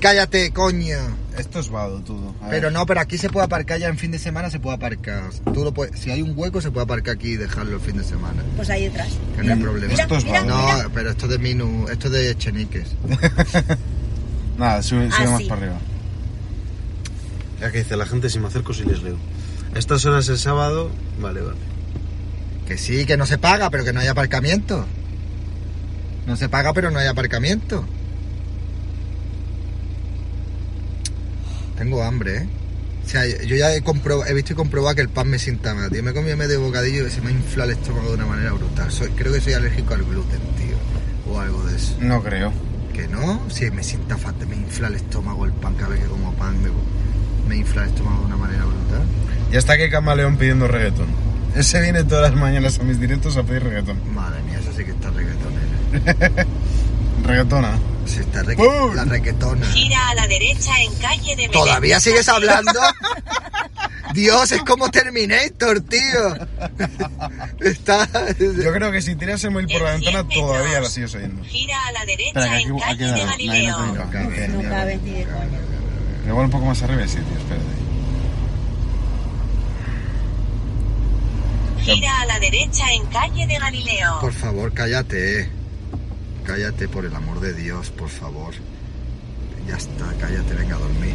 Cállate, coño. Esto es vado todo. Pero no, pero aquí se puede aparcar ya en fin de semana, se puede aparcar. Tú lo puedes, si hay un hueco, se puede aparcar aquí y dejarlo el fin de semana. Pues ahí detrás. Que no hay problema. Mira, Esto es mira, vago. No, mira. pero esto de Minu, esto de Cheniques. Nada, sube, Ah, sube más sí. para arriba. Ya que dice la gente, si me acerco, si les leo. Estas horas el sábado, vale, vale. Que sí, que no se paga, pero que no hay aparcamiento. No se paga, pero no hay aparcamiento. Tengo hambre, ¿eh? O sea, yo ya he, he visto y comprobado que el pan me sienta mal, tío. Me he comido medio bocadillo y se me ha inflado el estómago de una manera brutal. Soy- creo que soy alérgico al gluten, tío. O algo de eso. No creo. ¿Que no? Sí, me sienta fatal, me infla el estómago el pan cada vez que como pan. Me, me infla el estómago de una manera brutal. Y hasta que Camaleón pidiendo reggaetón. Ese viene todas las mañanas a mis directos a pedir reggaetón. Madre mía, eso sí que está reggaetonera. Reggaetona. Sí, está reque- ¡Bum! la requetona. Gira a la derecha en calle de ¿Todavía sigues hablando? Dios, es como Terminator, tío. Está... Yo creo que si tiras el móvil por la En ventana 100 todavía la sigues oyendo. Gira a la derecha Espera, que aquí- en aquí calle de no, Galileo. no, no, cabe igual un poco más arriba, sí, tío, espérate. Gira a la derecha en calle de Galileo. Por favor, cállate. eh. Cállate, por el amor de Dios, por favor. Ya está, cállate, venga a dormir.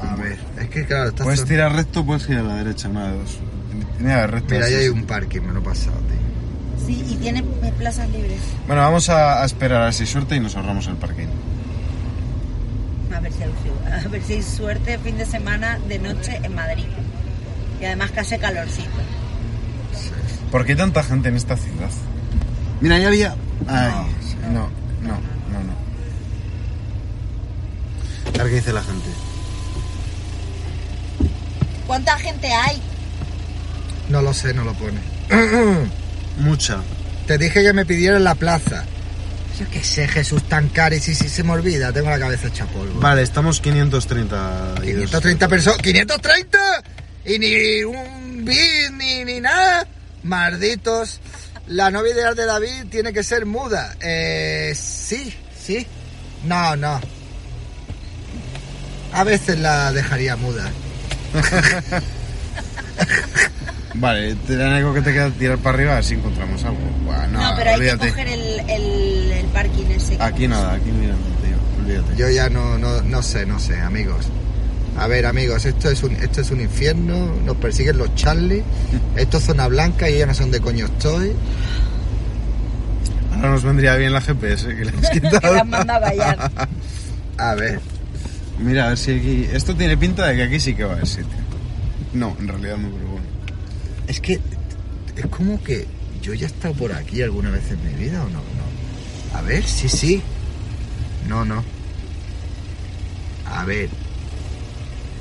A ver, es que claro, está Puedes tirar recto, puedes girar a la derecha, una de dos. Mira, recto. Mira, ahí hay un parking, me lo he pasado, tío. Sí, y tiene plazas libres. Bueno, vamos a, a esperar a ver si suerte y nos ahorramos el parking. A ver si hay, a ver si hay suerte fin de semana de noche en Madrid. Y además que hace calorcito. ¿Por qué hay tanta gente en esta ciudad? Mira, ahí había... Ay, no, no, no, no. A ver qué dice la gente. ¿Cuánta gente hay? No lo sé, no lo pone. Mucha. Te dije que me pidieran la plaza. Yo qué sé, Jesús tan caro y si, si se me olvida, tengo la cabeza hecha polvo. Vale, estamos 530. y dos. 530 personas. ¡530! Y ni un bit, ni, ni nada. Malditos. La novia ideal de David tiene que ser muda. Eh, sí, sí. No, no. A veces la dejaría muda. Vale, te único que te queda tirar para arriba a ver si encontramos algo. Buah, no, No, pero hay que coger el, el, el parking ese. Aquí hemos- nada, aquí mira, tío, olvídate. Yo ya no, no, no sé, no sé, amigos. A ver, amigos, esto es un, esto es un infierno. Nos persiguen los Charlie. Esto es zona blanca y ya no sé dónde coño estoy. Ahora nos vendría bien la GPS que le has que quitado. las manda a vallar. A ver. Mira, a ver si aquí... Esto tiene pinta de que aquí sí que va a haber sitio. No, en realidad no, pero bueno. Es que es como que yo ya he estado por aquí alguna vez en mi vida o no, no. A ver, sí, sí. No, no. A ver.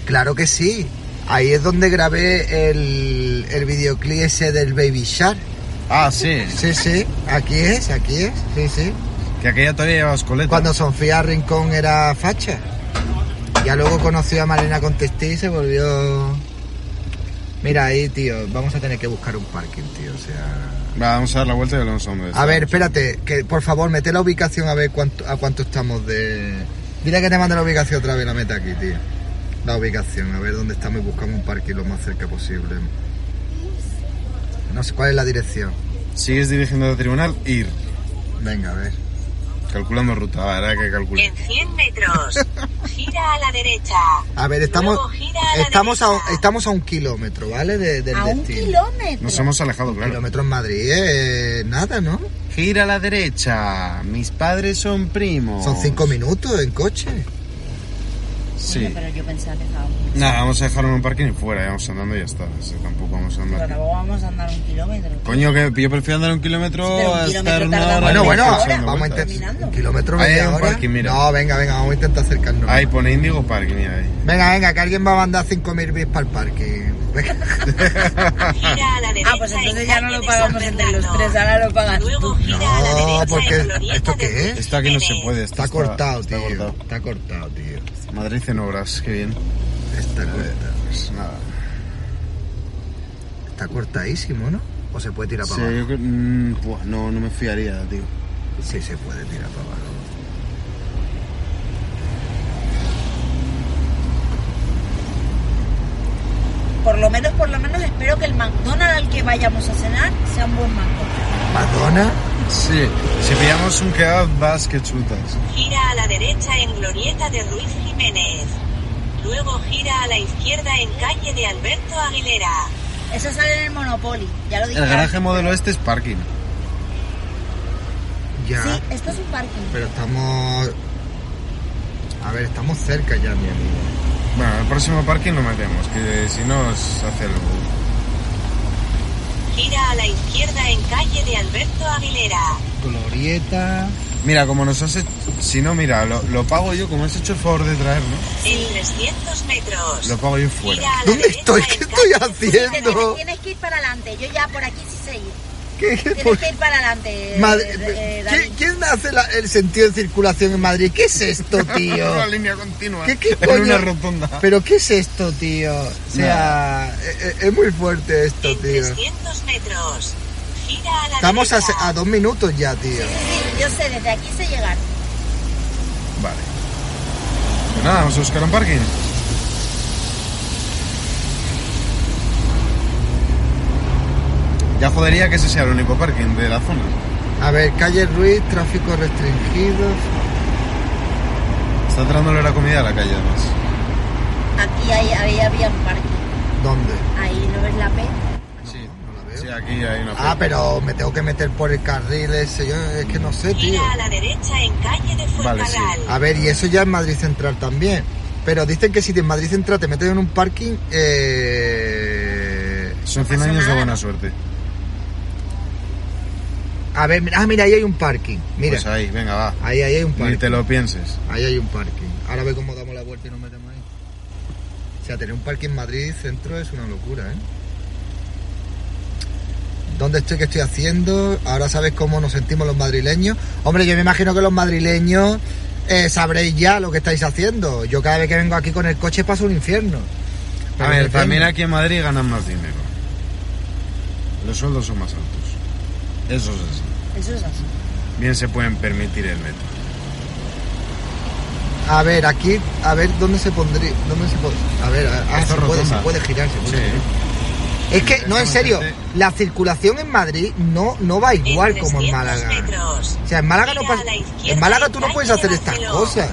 Claro que sí. Ahí es donde grabé el, el videoclip ese del Baby Shark. Ah, sí. Sí, sí. Aquí es, aquí es. Sí, sí. Que aquella todavía llevas coleta. Cuando Sofía Rincón era facha. Ya luego conoció a Marina Contestí y se volvió... Mira ahí, tío, vamos a tener que buscar un parking, tío, o sea... Va, vamos a dar la vuelta y volvemos a donde A ver, espérate, que por favor, mete la ubicación a ver cuánto, a cuánto estamos de... Dile que te mande la ubicación otra vez, la meta aquí, tío. La ubicación, a ver dónde estamos y buscamos un parking lo más cerca posible. No sé cuál es la dirección. Sigues dirigiendo al tribunal, ir. Venga, a ver. Calculando ruta, a ver, hay que calcular. En 100 metros. Gira a la derecha. A ver, estamos, a la estamos, a, estamos a un kilómetro, ¿vale? De- del A un kilómetro. Nos hemos alejado, Un claro. kilómetro en Madrid, ¿eh? Nada, ¿no? Gira a la derecha. Mis padres son primos. Son cinco minutos en coche. Sí. Pero yo pensaba que. Nada, vamos a dejarlo en un parking y fuera, ya vamos andando y ya está. Sí, tampoco vamos a Pero andar. tampoco vamos a andar un kilómetro. Coño, que yo prefiero andar un kilómetro Pero un a estar una hora Bueno, bueno, hora. vamos a intentar. Un kilómetro, Ahí hay media un hora. parking, mira. No, venga, venga, vamos a intentar acercarnos. Ahí pone Índigo Parking, mira ahí. Venga, venga, que alguien va a mandar 5.000 bits para el parque. Venga. Gira a la derecha. Ah, pues entonces en ya no lo pagamos entre los tres, ahora lo pagas Luego tú. gira a la No, derecha porque- ¿esto qué es? Esto aquí no se puede. esto Está cortado, está tío. cortado. Está cortado, tío. Madrid en obras, qué bien. Está cortado. Pues nada. Está cortadísimo, ¿no? O se puede tirar Sí, para abajo. yo mm, no, no me fiaría, tío. Sí, se puede tirar para abajo. Por lo menos, por lo menos espero que el McDonald's al que vayamos a cenar sea un buen McDonald's. Madonna. Sí, si pillamos un kebab, vas que chutas. Gira a la derecha en Glorieta de Ruiz Jiménez. Luego gira a la izquierda en calle de Alberto Aguilera. Eso sale en el Monopoly, ya lo dije. El garaje modelo este es parking. Ya. Sí, esto es un parking. Pero estamos. A ver, estamos cerca ya, mi amigo. Bueno, el próximo parking lo metemos, que si no es hacerlo. Gira a la izquierda en calle de Alberto Aguilera. Glorieta. Mira, como nos has hecho... Si no, mira, lo, lo pago yo, como has hecho el favor de traernos, En 300 metros. lo pago yo fuera. ¿Dónde estoy? ¿Qué estoy haciendo? Tienes que ir para adelante. Yo ya por aquí sí sé ir. ¿Qué, qué, Tienes por- que ir para adelante. Mad- eh, eh, ¿Quién, hace la- el sentido de circulación en Madrid? ¿Qué es esto, tío? Una línea continua. ¿Qué, qué en coño? una rotonda. ¿Pero qué es esto, tío? O sea, eh, eh, es muy fuerte esto, En tío. 300 metros. Gira a la Estamos a, a dos minutos ya, tío. Sí, sí, yo sé, desde aquí sé llegar. Vale. Pues nada, vamos a buscar un parking. Ya jodería que ese sea el único parking de la zona. A ver, calle Ruiz, tráfico restringido. Está dándole la comida a la calle además. Aquí ahí, ahí había un parking. ¿Dónde? Ahí no ves la P. Sí, no la veo. sí, aquí hay una Ah, pero me tengo que meter por el carril ese. Yo es que no sé, tío. Gira a la derecha en calle de Vale. A ver, y eso ya es Madrid Central también. Pero dicen que si en Madrid Central te metes en un parking, eh... Son 100 pasa años de buena suerte. A ver, mira- ah, mira, ahí hay un parking. Mira, Pues ahí, venga, va. ahí, ahí hay un parking. Ni te lo pienses. Ahí hay un parking. Ahora ve cómo damos la vuelta y nos metemos ahí. O sea, tener un parking en Madrid centro es una locura, ¿eh? ¿Dónde estoy? ¿Qué estoy haciendo? Ahora sabes cómo nos sentimos los madrileños. Hombre, yo me imagino que los madrileños eh, sabréis ya lo que estáis haciendo. Yo cada vez que vengo aquí con el coche paso un infierno. A ver, también aquí en Madrid ganan más dinero. Los sueldos son más altos. Eso es así. Eso es así. Bien se pueden permitir el metro. A ver, aquí, a ver, ¿dónde se pondría? ¿Dónde se pon- A ver, ah, se puede, se puede girar, se puede Sí. girar. Es que, no, en serio, Exactamente. la circulación en Madrid no, no va igual como en 300 Málaga. metros. O sea, en Málaga no pasa. En Málaga tú no puedes hacer estas cosas.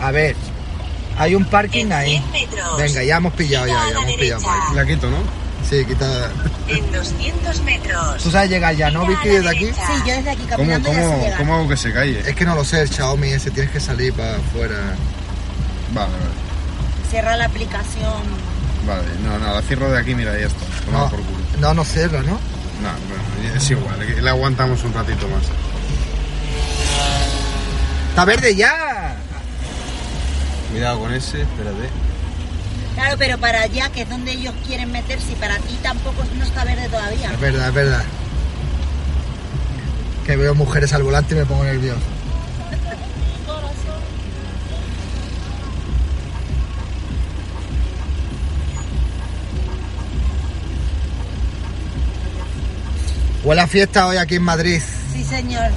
A ver, hay un parking En ahí. 100 metros. Venga, ya hemos pillado, ya, ya hemos pillado. La quito, ¿no? Sí, quita. En 200 metros. ¿Tú sabes llegar ya, no, Vicky, desde aquí? Sí, yo desde aquí ¿Cómo, caminando ya sé cómo, llegar. cómo hago que se calle? Es que no lo sé, el Xiaomi ese, tienes que salir para afuera. Vale, vale. Cierra la aplicación. Vale, no, no, la cierro de aquí, mira, ya está. No, por culo. no, no cierra, ¿no? No, bueno, es igual, le aguantamos un ratito más. ¡Está verde ya! Cuidado con ese, espérate. Claro, pero para allá, que es donde ellos quieren meter, si para ti tampoco no está verde todavía. Es verdad, es verdad. Que veo mujeres al volante y me pongo nervioso. Huele a fiesta hoy aquí en Madrid. Sí, señor.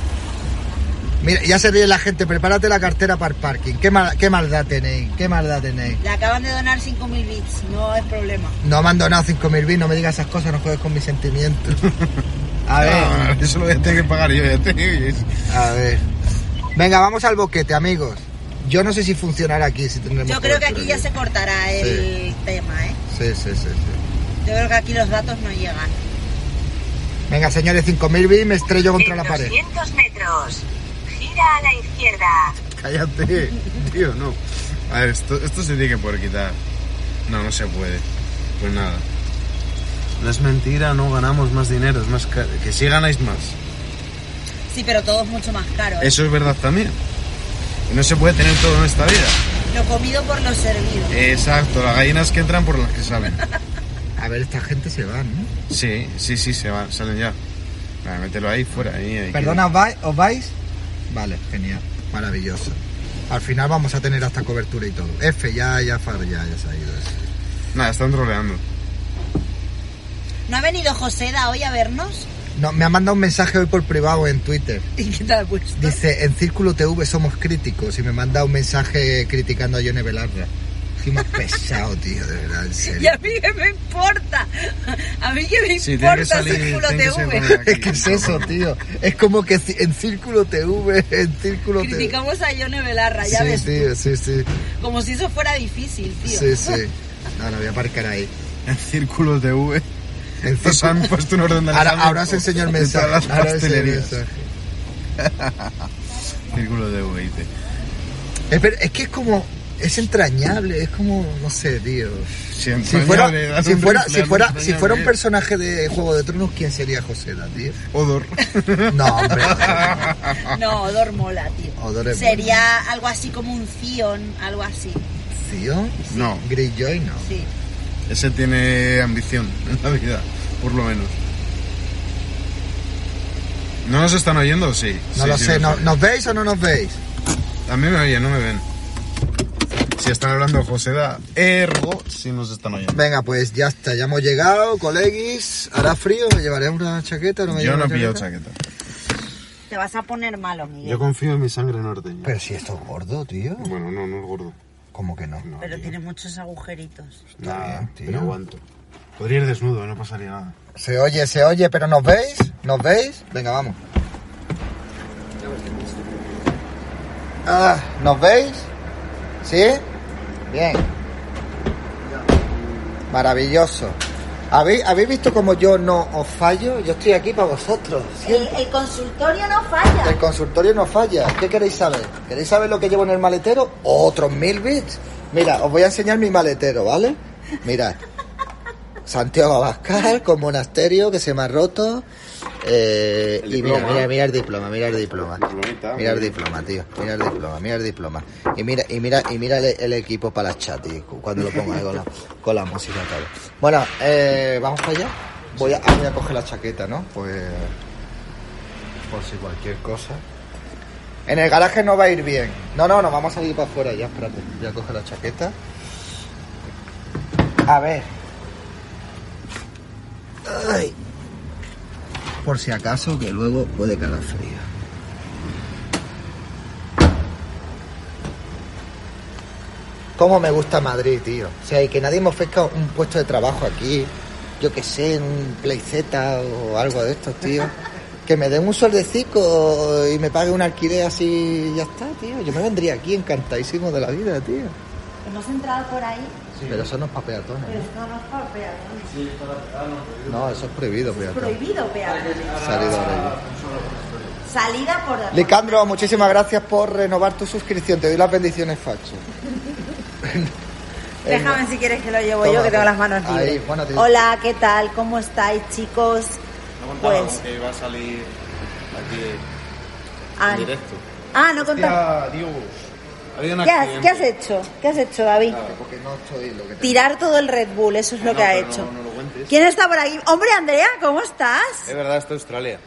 Mira, ya se ríe la gente, prepárate la cartera para el parking. ¿Qué, mal- qué maldad tenéis? ¿Qué maldad tenéis? Le acaban de donar 5.000 bits, no es problema. No me han donado 5.000 bits, no me digas esas cosas, no juegues con mis sentimientos. A ver, No, eso lo voy a tener que pagar yo, ya te a ver. Venga, vamos al boquete, amigos. Yo no sé si funcionará aquí, si tendremos Yo creo que aquí ya se cortará el tema, ¿eh? Sí, sí, sí, sí. Yo creo que aquí los datos no llegan. Venga, señores, 5.000 bits, me estrello contra la pared. 200 metros. Gira a la izquierda. Cállate, tío, no. A ver, esto, esto se tiene que poder quitar. No, no se puede. Pues nada. No es mentira, no ganamos más dinero, es más caro. Que sí ganáis más. Sí, pero todo es mucho más caro. ¿eh? Eso es verdad también. Y no se puede tener todo en esta vida. Lo comido por lo servido. Exacto, las gallinas que entran por las que salen. A ver, esta gente se va, ¿no? Sí, sí, sí, se van, salen ya. Venga, mételo ahí fuera. Ahí, ahí, Perdona, ¿os vais? Vale, genial, maravilloso. Al final vamos a tener hasta cobertura y todo. F, ya, ya, far, ya, ya se ha ido eso. Nada, están troleando. ¿No ha venido Joseda hoy a vernos? No, me ha mandado un mensaje hoy por privado en Twitter. ¿Y qué te ha puesto? Dice, en Círculo TV somos críticos y me manda un mensaje criticando a Yone Belarra. Qué más pesado, tío, de verdad, en ¿Y serio. a mí qué me importa? A mí qué me Sí, que importa salir- Círculo que TV. la- Es que es eso, tío. Es como que en Círculo TV, en Círculo TV. Criticamos a Yone Belarra, ya Sí, ves. tío, sí, sí. Como si eso fuera difícil, tío. Sí, sí. Ahora voy a aparcar ahí. En círculos de V. En Nos han puesto un orden de Ahora, ahora os enseño el mensaje. las Ahora pastelerías. mensaje. Círculos de V, dice. Es, es que es como. Es entrañable, es como. No sé, tío. Si, Si fuera, si un fuera, si fuera, si fuera un entrañable. personaje de Juego de Tronos, ¿quién sería Joseda, tío? Odor. No, hombre. No, Odor mola, tío. Odor es Sería algo así como un Zion, algo así. ¿Tío? No, Greyjoy, no. Sí. ese tiene ambición en la vida, por lo menos. ¿No nos están oyendo? Sí. No Sí, lo sí sé, nos ¿no-. ¿nos veis o no nos veis? A mí me oyen, no me ven. Si están hablando José da ergo, si nos están oyendo. Venga, pues ya está, ya hemos llegado, coleguis. ¿Hará frío? ¿Me llevaré una chaqueta no me Yo no he una pillado chaqueta? chaqueta. Te vas a poner malo, Miguel. Yo confío en mi sangre norteña. Pero si esto es gordo, tío. Bueno, no, no es gordo. ¿Cómo que no? No, Pero tío. tiene muchos agujeritos. Está Nah, bien, tío. pero aguanto. Podría ir desnudo, no pasaría nada. Se oye, se oye, pero ¿nos veis? ¿Nos veis? Venga, vamos. Ah, ¿Nos veis? ¿Sí? Bien. Maravilloso. ¿Habéis, ¿Habéis visto como yo no os fallo? Yo estoy aquí para vosotros. El consultorio no falla. El consultorio no falla. ¿Qué queréis saber? ¿Queréis saber lo que llevo en el maletero? Otros mil bits. Mira, os voy a enseñar mi maletero, ¿vale? Mirad. Santiago Abascal con monasterio que se me ha roto. Eh, y mira, mira, mira el diploma, mira el diploma. Diplomita, Mira el diploma, tío. Mira el diploma, mira el diploma. Y mira, y mira, y mira el, el equipo para la chat, tío, cuando lo pongo ahí con la, con la música y todo. Bueno, eh, vamos para allá. Voy a, ah, voy a coger la chaqueta, ¿no? Pues por si cualquier cosa. En el garaje no va a ir bien. No, no, nos vamos a ir para afuera ya, espérate. Voy a coger la chaqueta. A ver. Ay. Por si acaso, que luego puede quedar frío. Cómo me gusta Madrid, tío. O sea, y que nadie me ofrezca un puesto de trabajo aquí. Yo que sé, en un Playzeta o algo de estos, tío. Que me den un sueldecico y me pague un alquiler así y ya está, tío. Yo me vendría aquí encantadísimo de la vida, tío. Hemos entrado por ahí, Pero eso no es para peatones. pero ¿no? esto no es para peatones. No, eso es prohibido, peatón. Prohibido peatones. Salido ahora Salida por... Licandro, muchísimas gracias por renovar tu suscripción. Te doy las bendiciones, Facho. Déjame si quieres que lo llevo Toma, yo, que tengo las manos Ahí, libres. bueno, te- Hola, ¿qué tal? ¿Cómo estáis, chicos? Pues, que iba a salir aquí ah, en directo. ah, no contamos. Hostia, Dios. ¿Qué has, accidente. ¿Qué has hecho? ¿Qué has hecho, David? Porque no estoy lo que te... Tirar todo el Red Bull, eso es lo No, que ha hecho. No, lo. ¿Quién está por aquí? Hombre, Andrea, ¿cómo estás? Es verdad, está Australia.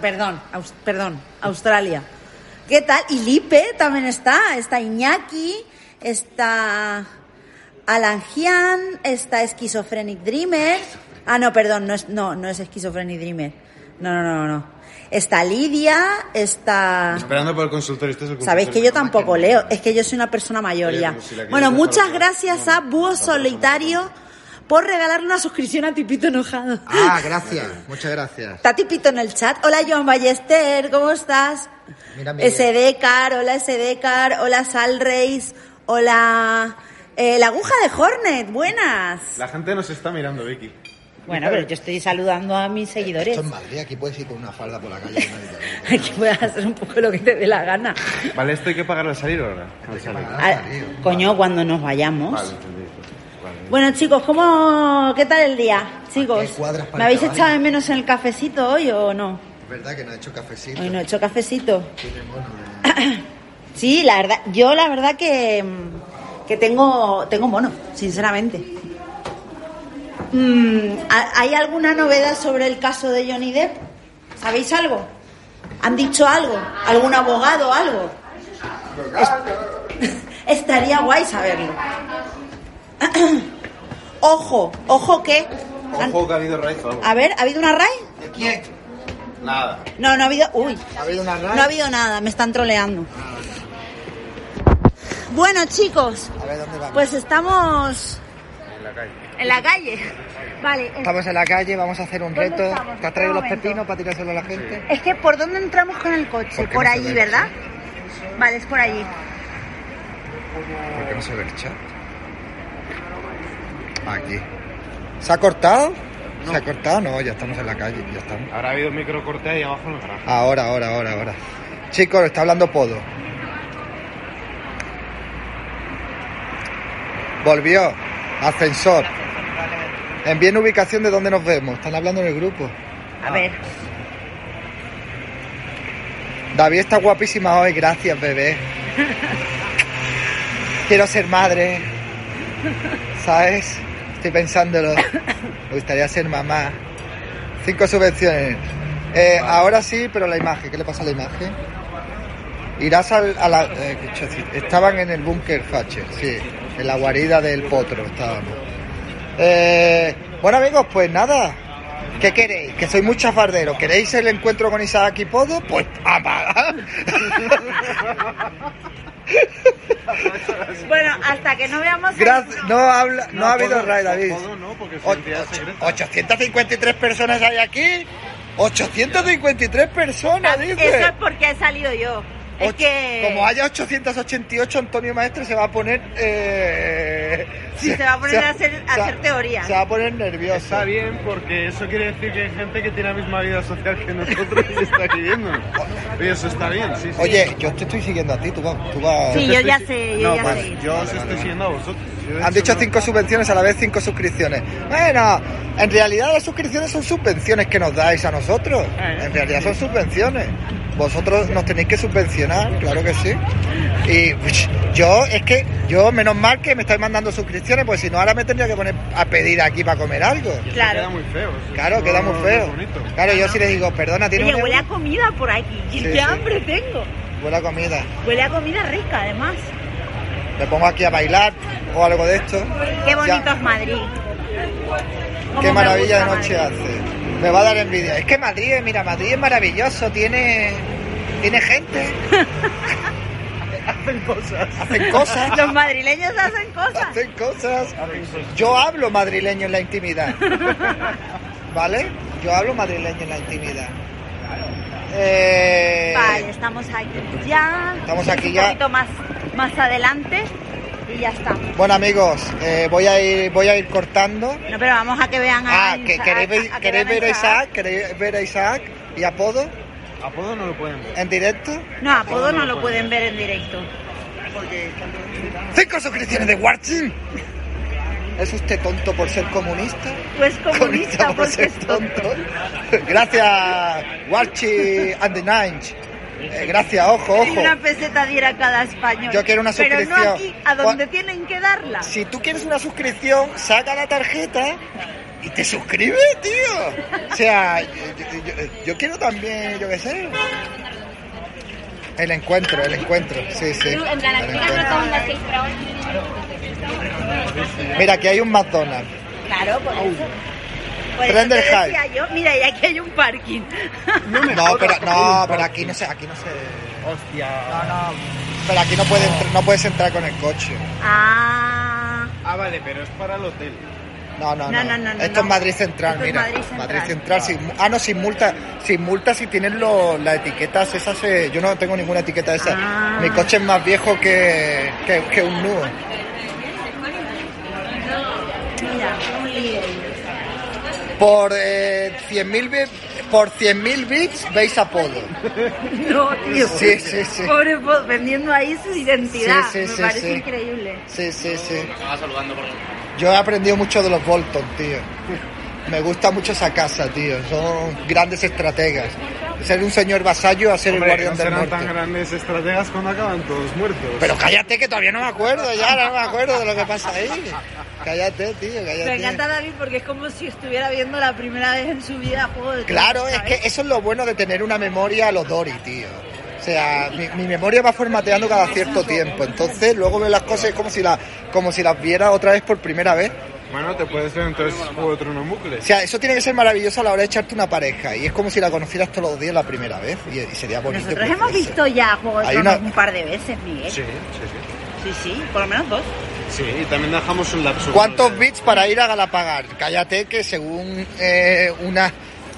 Perdón, Aus- perdón, Australia. ¿Qué tal? Y Lipe también está. Está Iñaki, está Alan Gian, está Schizophrenic Dreamer. Ah, no, perdón, no es, no, no es Schizophrenic Dreamer. No, no, no, no. Está Lidia, está... Esperando por el consultorio. Este es el Sabéis que yo tampoco leo, es que yo soy una persona mayor ya. si Bueno, muchas gracias a Búho Solitario por regalarle una suscripción a Tipito Enojado. Ah, gracias. Muchas gracias. Está Tipito en el chat. Hola Joan Ballester, ¿cómo estás? Mira, Miguel. SDcar, hola SDcar, hola Sal Reis, hola... eh, la aguja de Hornet, buenas. La gente nos está mirando, Vicky. Bueno, pero yo estoy saludando a mis seguidores. Esto en Madrid, aquí puedes ir con una falda por la calle. que. Aquí puedes hacer un poco lo que te dé la gana. Vale, ¿esto hay que pagarlo al salir o no? Al salir. Ah, coño, cuando nos vayamos. Vale, entendido. Vale. Bueno, chicos, ¿cómo, ¿qué tal el día? Chicos, qué cuadras para ¿me habéis echado de menos en el cafecito hoy o no? ¿Verdad que no ha hecho cafecito? Hoy no he hecho cafecito. Tiene mono de- Sí, la verdad, yo la verdad que, que tengo, tengo mono, sinceramente. Mm, ¿ha- ¿Hay alguna novedad sobre el caso de Johnny Depp? ¿Sabéis algo? ¿Han dicho algo? ¿Algún abogado algo? Es- Estaría guay saberlo. ojo, ojo que... Ojo que ha habido raíz. A ver, ¿ha habido una raid? ¿De quién? Nada. No, no ha habido... Uy, ¿Ha habido una raid? no ha habido nada, me están troleando. Bueno, chicos, A ver, ¿dónde vamos? pues estamos En la calle. En la calle. Vale, es- Estamos en la calle, vamos a hacer un ¿Dónde reto. estamos? ¿Te has traído los pepinos para tirárselo a la gente? es que ¿por dónde entramos con el coche? ¿Por no allí, ve? ¿verdad? Vale, es por allí. ¿Por qué no se ve el chat? Aquí. ¿Se ha cortado? ¿Se ha cortado? No, ya estamos en la calle, ya estamos. Ahora ha habido micro corte ahí abajo en el garaje. Ahora, ahora, ahora, ahora. Chicos, está hablando Podo. Volvió. Ascensor. Envíen ubicación de dónde nos vemos. Están hablando en el grupo. A ver. David está guapísima hoy, gracias, bebé. Quiero ser madre. ¿Sabes? Estoy pensándolo. Me gustaría ser mamá. Cinco subvenciones. Eh, Ahora sí, pero la imagen. ¿Qué le pasa a la imagen? Irás al, a la... eh, estaban en el búnker Thatcher, sí. En la guarida del potro estábamos. Eh, bueno amigos, pues nada. ¿Qué queréis? Que soy muy chafardero. ¿Queréis el encuentro con Isaac y Podo? Pues apaga. Bueno, hasta que no veamos... Gracias. No, habla, no, ha habido raid, David. Podo no, porque es O- identidad ocho- secreta. 853 personas hay aquí. 853 personas, Eso es dice. porque he salido yo. Es que... Como haya 888, Antonio Maestre se va a poner. Eh, Sí, se va a poner a hacer- a se- hacer teorías. Se va a poner nervioso. Está bien, porque eso quiere decir que hay gente que tiene la misma vida social que nosotros y está aquí viéndonos. Oye, eso está bien, sí, sí. Oye, yo te estoy siguiendo a ti, tú vas. Tú vas Sí, yo ya sé, yo no, ya pues sé. yo os estoy siguiendo a vosotros. Yo Han dicho no. cinco subvenciones, a la vez cinco suscripciones. Bueno, en realidad las suscripciones son subvenciones que nos dais a nosotros. Eh, En realidad son subvenciones. Vosotros nos tenéis que subvencionar, claro que sí. Y yo, es que, yo menos mal que me estáis mandando suscripciones, pues si no ahora me tendría que poner a pedir aquí para comer algo. Queda Claro. muy feo. Claro, No, queda muy feo. bonito. Claro, yo si le digo, perdona, tiene Oye, un huele a comida por aquí. Sí, ¡Qué sí. hambre tengo! Huele a comida. Huele a comida rica, además. Me pongo aquí a bailar o algo de esto. Qué bonito Ya. es Madrid. Qué maravilla de noche Madrid. hace. Me va a dar envidia. Es que Madrid, mira, Madrid es maravilloso, tiene, tiene gente, Hacen cosas. hacen cosas, Los madrileños hacen cosas. hacen cosas. Yo hablo madrileño en la intimidad, ¿vale? Yo hablo madrileño en la intimidad. Eh, Vale, estamos aquí ya. Estamos aquí un ya. poquito más, más adelante y ya está. Bueno amigos, eh, voy a ir, voy a ir cortando. No, pero vamos a que vean a Ah, que queréis, a- ver- a que queréis vean ver a Isaac, queréis ver a Isaac y a Podo Apodo no lo pueden ver. en directo. No, a Podo no lo pueden ver en directo. Cinco suscripciones de Warchin. ¿Es usted tonto por ser comunista? Pues comunista por porque ser tonto. Gracias, Warchi and the Ninja. Eh, gracias, ojo, ojo. una peseta diera cada español. Yo quiero una Pero suscripción. no aquí, a donde Gua- tienen que darla. Si tú quieres una suscripción, saca la tarjeta y te suscribes, tío. O sea, yo, yo- yo- quiero también, yo qué sé. El encuentro, el encuentro, sí, sí. el encuentro. Mira, aquí hay un McDonald's. Claro, por eso. Por eso Trender te decía yo, mira, y aquí hay un parking. No, pero, no, pero aquí no se, aquí no se. Hostia. No, no. Pero aquí no puedes, entr- no puedes entrar con el coche. Ah, Ah, vale, pero es para el hotel. No, no, No, no. no, no, no, Esto no. es Madrid Central, Esto es mira. Madrid Central. Central, sin ah, no, sin multa. Sin multa si tienen lo- las etiquetas esas. eh, yo no tengo ninguna etiqueta de esas. Ah. Mi coche es más viejo que, que, que un nudo. mira, un líder. Por eh, 100.000 bits, por 100.000 bits veis Apolo. No, tío. Sí, sí, sí. Pobre po- vendiendo ahí su identidad. Sí, sí, Me sí, parece sí. increíble. Sí, sí, sí. Yo he aprendido mucho de los Bolton, tío. Me gusta mucho esa casa, tío. Son grandes estrategas. Ser un señor vasallo a ser Hombre, el guardián no del serán norte. tan grandes estrategas cuando acaban todos muertos. Pero cállate que todavía no me acuerdo, ya no me acuerdo de lo que pasa ahí. Cállate, tío, cállate. Me encanta David porque es como si estuviera viendo la primera vez en su vida Juego de Claro, es que ¿sabes? eso es lo bueno de tener una memoria a los Dory, tío. O sea, mi, mi memoria va formateando cada cierto tiempo. Entonces, luego veo las cosas como si, la, como si las viera otra vez por primera vez. Bueno, te puedes ver entonces Juego de Tronos bucle. O sea, eso tiene que ser maravilloso a la hora de echarte una pareja. Y es como si la conocieras todos los días la primera vez. Y, y sería bonito. Nosotros hemos visto ya Juego de Tronos una- un par de veces, Miguel. Sí, sí, sí, sí, por lo menos dos. sí. Sí, y también dejamos un lapso. ¿Cuántos bits para ir a Galapagar? Cállate que según eh, una,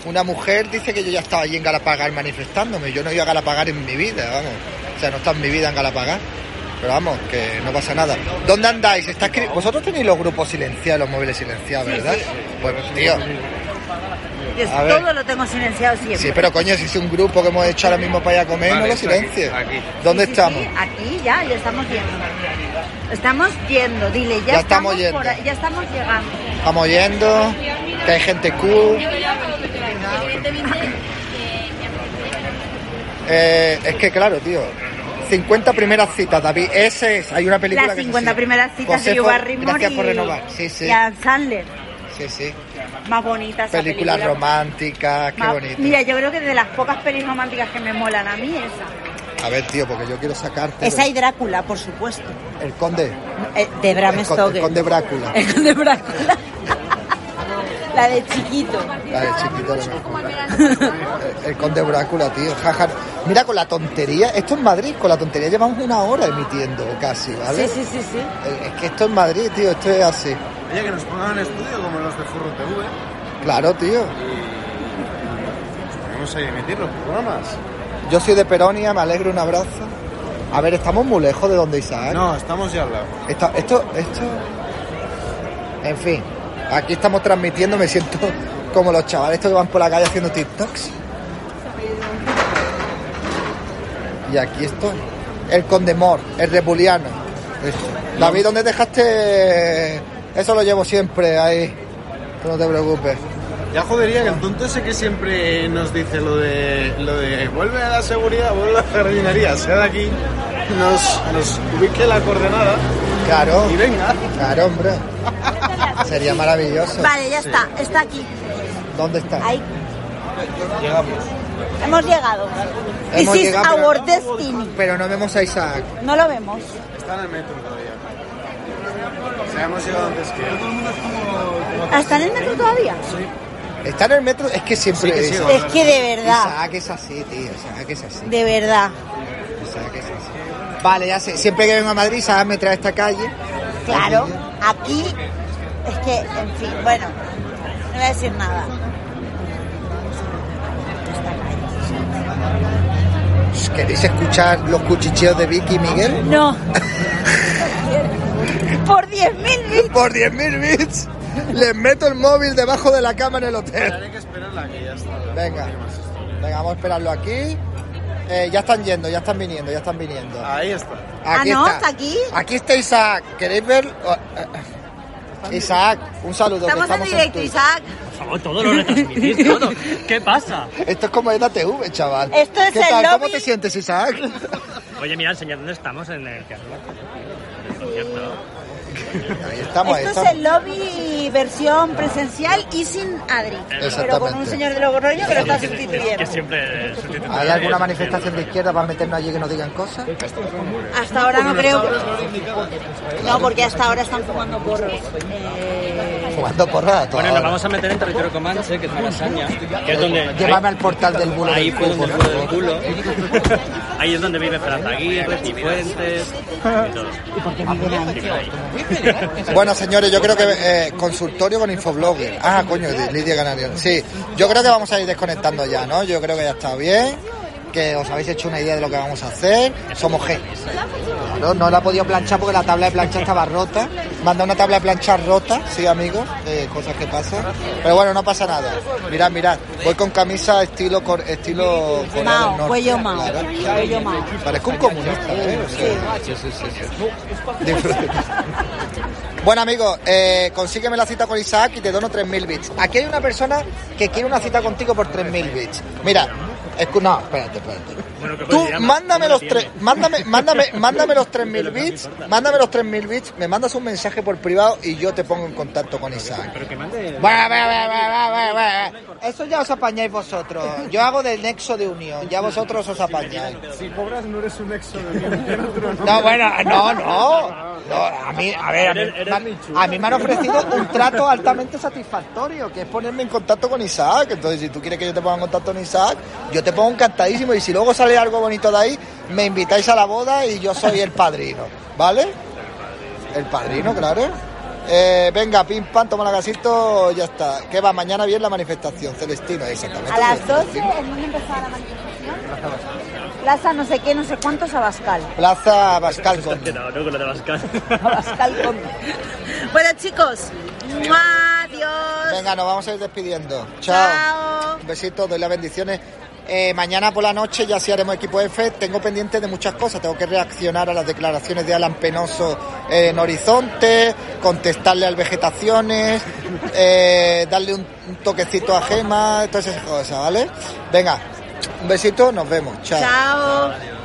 una mujer dice que yo ya estaba allí en Galapagar manifestándome. Yo no he ido a Galapagar en mi vida, vamos. O sea, no está en mi vida en Galapagar. Pero vamos, que no pasa nada. ¿Dónde andáis? ¿Está escri- Vosotros tenéis los grupos silenciados, los móviles silenciados, ¿verdad? Pues, tío, Yo A ver. todo lo tengo silenciado siempre. sí, pero coño, si es un grupo que hemos hecho ahora mismo para ir a comer, Vale, no lo aquí, silencies. aquí. ¿Dónde Sí, sí, estamos? sí, aquí ya, ya estamos yendo. Estamos yendo, dile, ya, Ya estamos yendo. por ya estamos llegando. Estamos yendo, que hay gente cool. Eh, es que claro, tío. 50 primeras citas, David. Ese es. Hay una película Las que es 50 así. primeras citas de Josefo, Barrymore Gracias y, por renovar. Sí, sí. y Adam Sandler. Sí, sí. Más bonita esa Películas película. románticas, qué Más- bonito. Mira, yo creo que de las pocas pelis románticas que me molan a mí, esa. A ver, tío, porque yo quiero sacarte. Esa y Drácula, por supuesto. El conde. Eh, de Bram El, con- el conde Brácula. El conde Drácula. La de chiquito. La de chiquito. El, conde Brácula, tío. Jaja. Mira, con la tontería. Esto en Madrid, con la tontería llevamos una hora emitiendo casi, ¿vale? Sí, sí, sí, sí. Eh, Es que esto en Madrid, tío, esto es así. Oye, que nos pongan en estudio como los de Furro TV. Claro, tío. Vamos a emitir los programas. Yo soy de Peronia, me alegro, un abrazo. A ver, estamos muy lejos de donde Isaac. No, estamos ya al lado. Esta- esto, esto. En fin, aquí estamos transmitiendo, me siento como los chavales estos que van por la calle haciendo TikToks. Y aquí estoy. El Condemor, el Repuliano. David, ¿dónde dejaste? Eso lo llevo siempre ahí. No te preocupes. Ya jodería que el tonto ese que siempre nos dice lo de lo de vuelve a la seguridad, vuelve a la jardinería, sea de aquí, nos, nos ubique la coordenada Claro, y venga. claro, hombre. Sería maravilloso. Vale, ya está. Está aquí. ¿Dónde está? Ahí. Llegamos. Hemos llegado. Hemos This is llegado, pero- our destiny. Pero no vemos a Isaac. No lo vemos. Está en el metro todavía. O sea, hemos llegado antes que él. ¿Está en el metro todavía? Está en el metro, es que siempre. Sí que sí, Isaac- Es que de verdad. Isaac es así, tío. Isaac es así. De verdad. Isaac es así. Vale, ya sé. Siempre que vengo a Madrid, Isaac me trae a esta calle. Claro. Aquí. Es que, en fin, bueno. No voy a decir nada. ¿Queréis escuchar los cuchicheos de Vicky y Miguel? No. Por 10.000 bits. Por 10.000 bits, les meto el móvil debajo de la cama en el hotel. Hay que esperarla que ya está. Venga, venga, vamos a esperarlo aquí. Eh, ya están yendo, ya están viniendo, ya están viniendo. Ahí está. Ah, no, ¿está aquí? Aquí está Isaac. ¿Queréis ver? Oh, eh, eh. Isaac, un saludo. que Estamos en directo. Isaac. Por favor, todo lo retransmitís, todo. ¿Qué pasa? Esto es como EDATV, chaval. Esto es ¿Qué el tal? ¿Cómo lobby. te sientes, Isaac? Oye, mira, enseñad dónde estamos en el teatro. En el concierto. Ahí estamos, ahí Esto estamos. es el lobby versión presencial y sin Adri. Pero con un señor de Logroño que lo está Que sustituyendo. siempre. ¿Hay alguna manifestación de izquierda para meternos allí que nos digan cosas? Hasta ahora no creo. No, porque hasta ahora están fumando porros. Eh, Fumando porras. a toda Bueno, nos vamos a meter en territorio comanche, que es Malasaña, que es donde... Llévame al portal del bulo Ahí del fue donde fue del por. Ahí es donde vive Esperanza Aguirre, Cifuentes y todo. Viven ahí. Bueno, señores, yo creo que eh, consultorio con infoblogger. Ah, coño, Lidia Canario. Sí, yo creo que vamos a ir desconectando ya, ¿no? Yo creo que ya está bien, que os habéis hecho una idea de lo que vamos a hacer. Somos genios. Claro, no la he podido planchar porque la tabla de planchar estaba rota. Manda una tabla de planchar rota, sí, amigos, eh, cosas que pasan. Pero bueno, no pasa nada. Mirad, mirad, voy con camisa estilo cor- estilo Corea del Mao, Norte, cuello Mao. claro. Cuello Mao. Parezco un comunista, ¿eh? O sea, sí, sí, sí. Bueno amigos, eh, consígueme la cita con Isaac y te dono 3.000 bits. Aquí hay una persona que quiere una cita contigo por 3.000 bits. Mira, escu- no, espérate, espérate. Bueno, ¿qué Tú mándame ¿Cómo los tres, mándame, mándame, mándame los 3.000 bits, mándame los 3.000 bits, me mandas un mensaje por privado y yo te pongo en contacto con Isaac. Pero que mande... Eso ya os apañáis vosotros. Yo hago del nexo de unión, ya vosotros os apañáis. Si cobras no eres un exo de otro, No, bueno, no, no. No, a mí, a ver, a mí, a mí me han ofrecido un trato altamente satisfactorio, que es ponerme en contacto con Isaac. Entonces, si tú quieres que yo te ponga en contacto con Isaac, yo te pongo encantadísimo. Y si luego sale algo bonito de ahí, me invitáis a la boda y yo soy el padrino, ¿vale? El padrino, claro. Eh, venga, pim pam, toma la casito, ya está. ¿Qué va? Mañana viene la manifestación, Celestino, exactamente. A las 12, Celestino. ¿en dónde empezaba la manifestación? Plaza no sé qué, no sé cuántos Abascal. Plaza Bascal Te has Conde. quedado, ¿no? Con lo de Bascal. Abascal Conde. Bueno chicos, ¡mua! adiós. Venga, nos vamos a ir despidiendo. Chao. Chao. Un besito, doy las bendiciones. Eh, mañana por la noche ya sí haremos equipo F. Tengo pendiente de muchas cosas. Tengo que reaccionar a las declaraciones de Alan Penoso en Horizonte, contestarle al Vegetaciones, eh, darle un, un toquecito a Gema, todas esas cosas, ¿vale? Venga, un besito, nos vemos. Chao. Chao.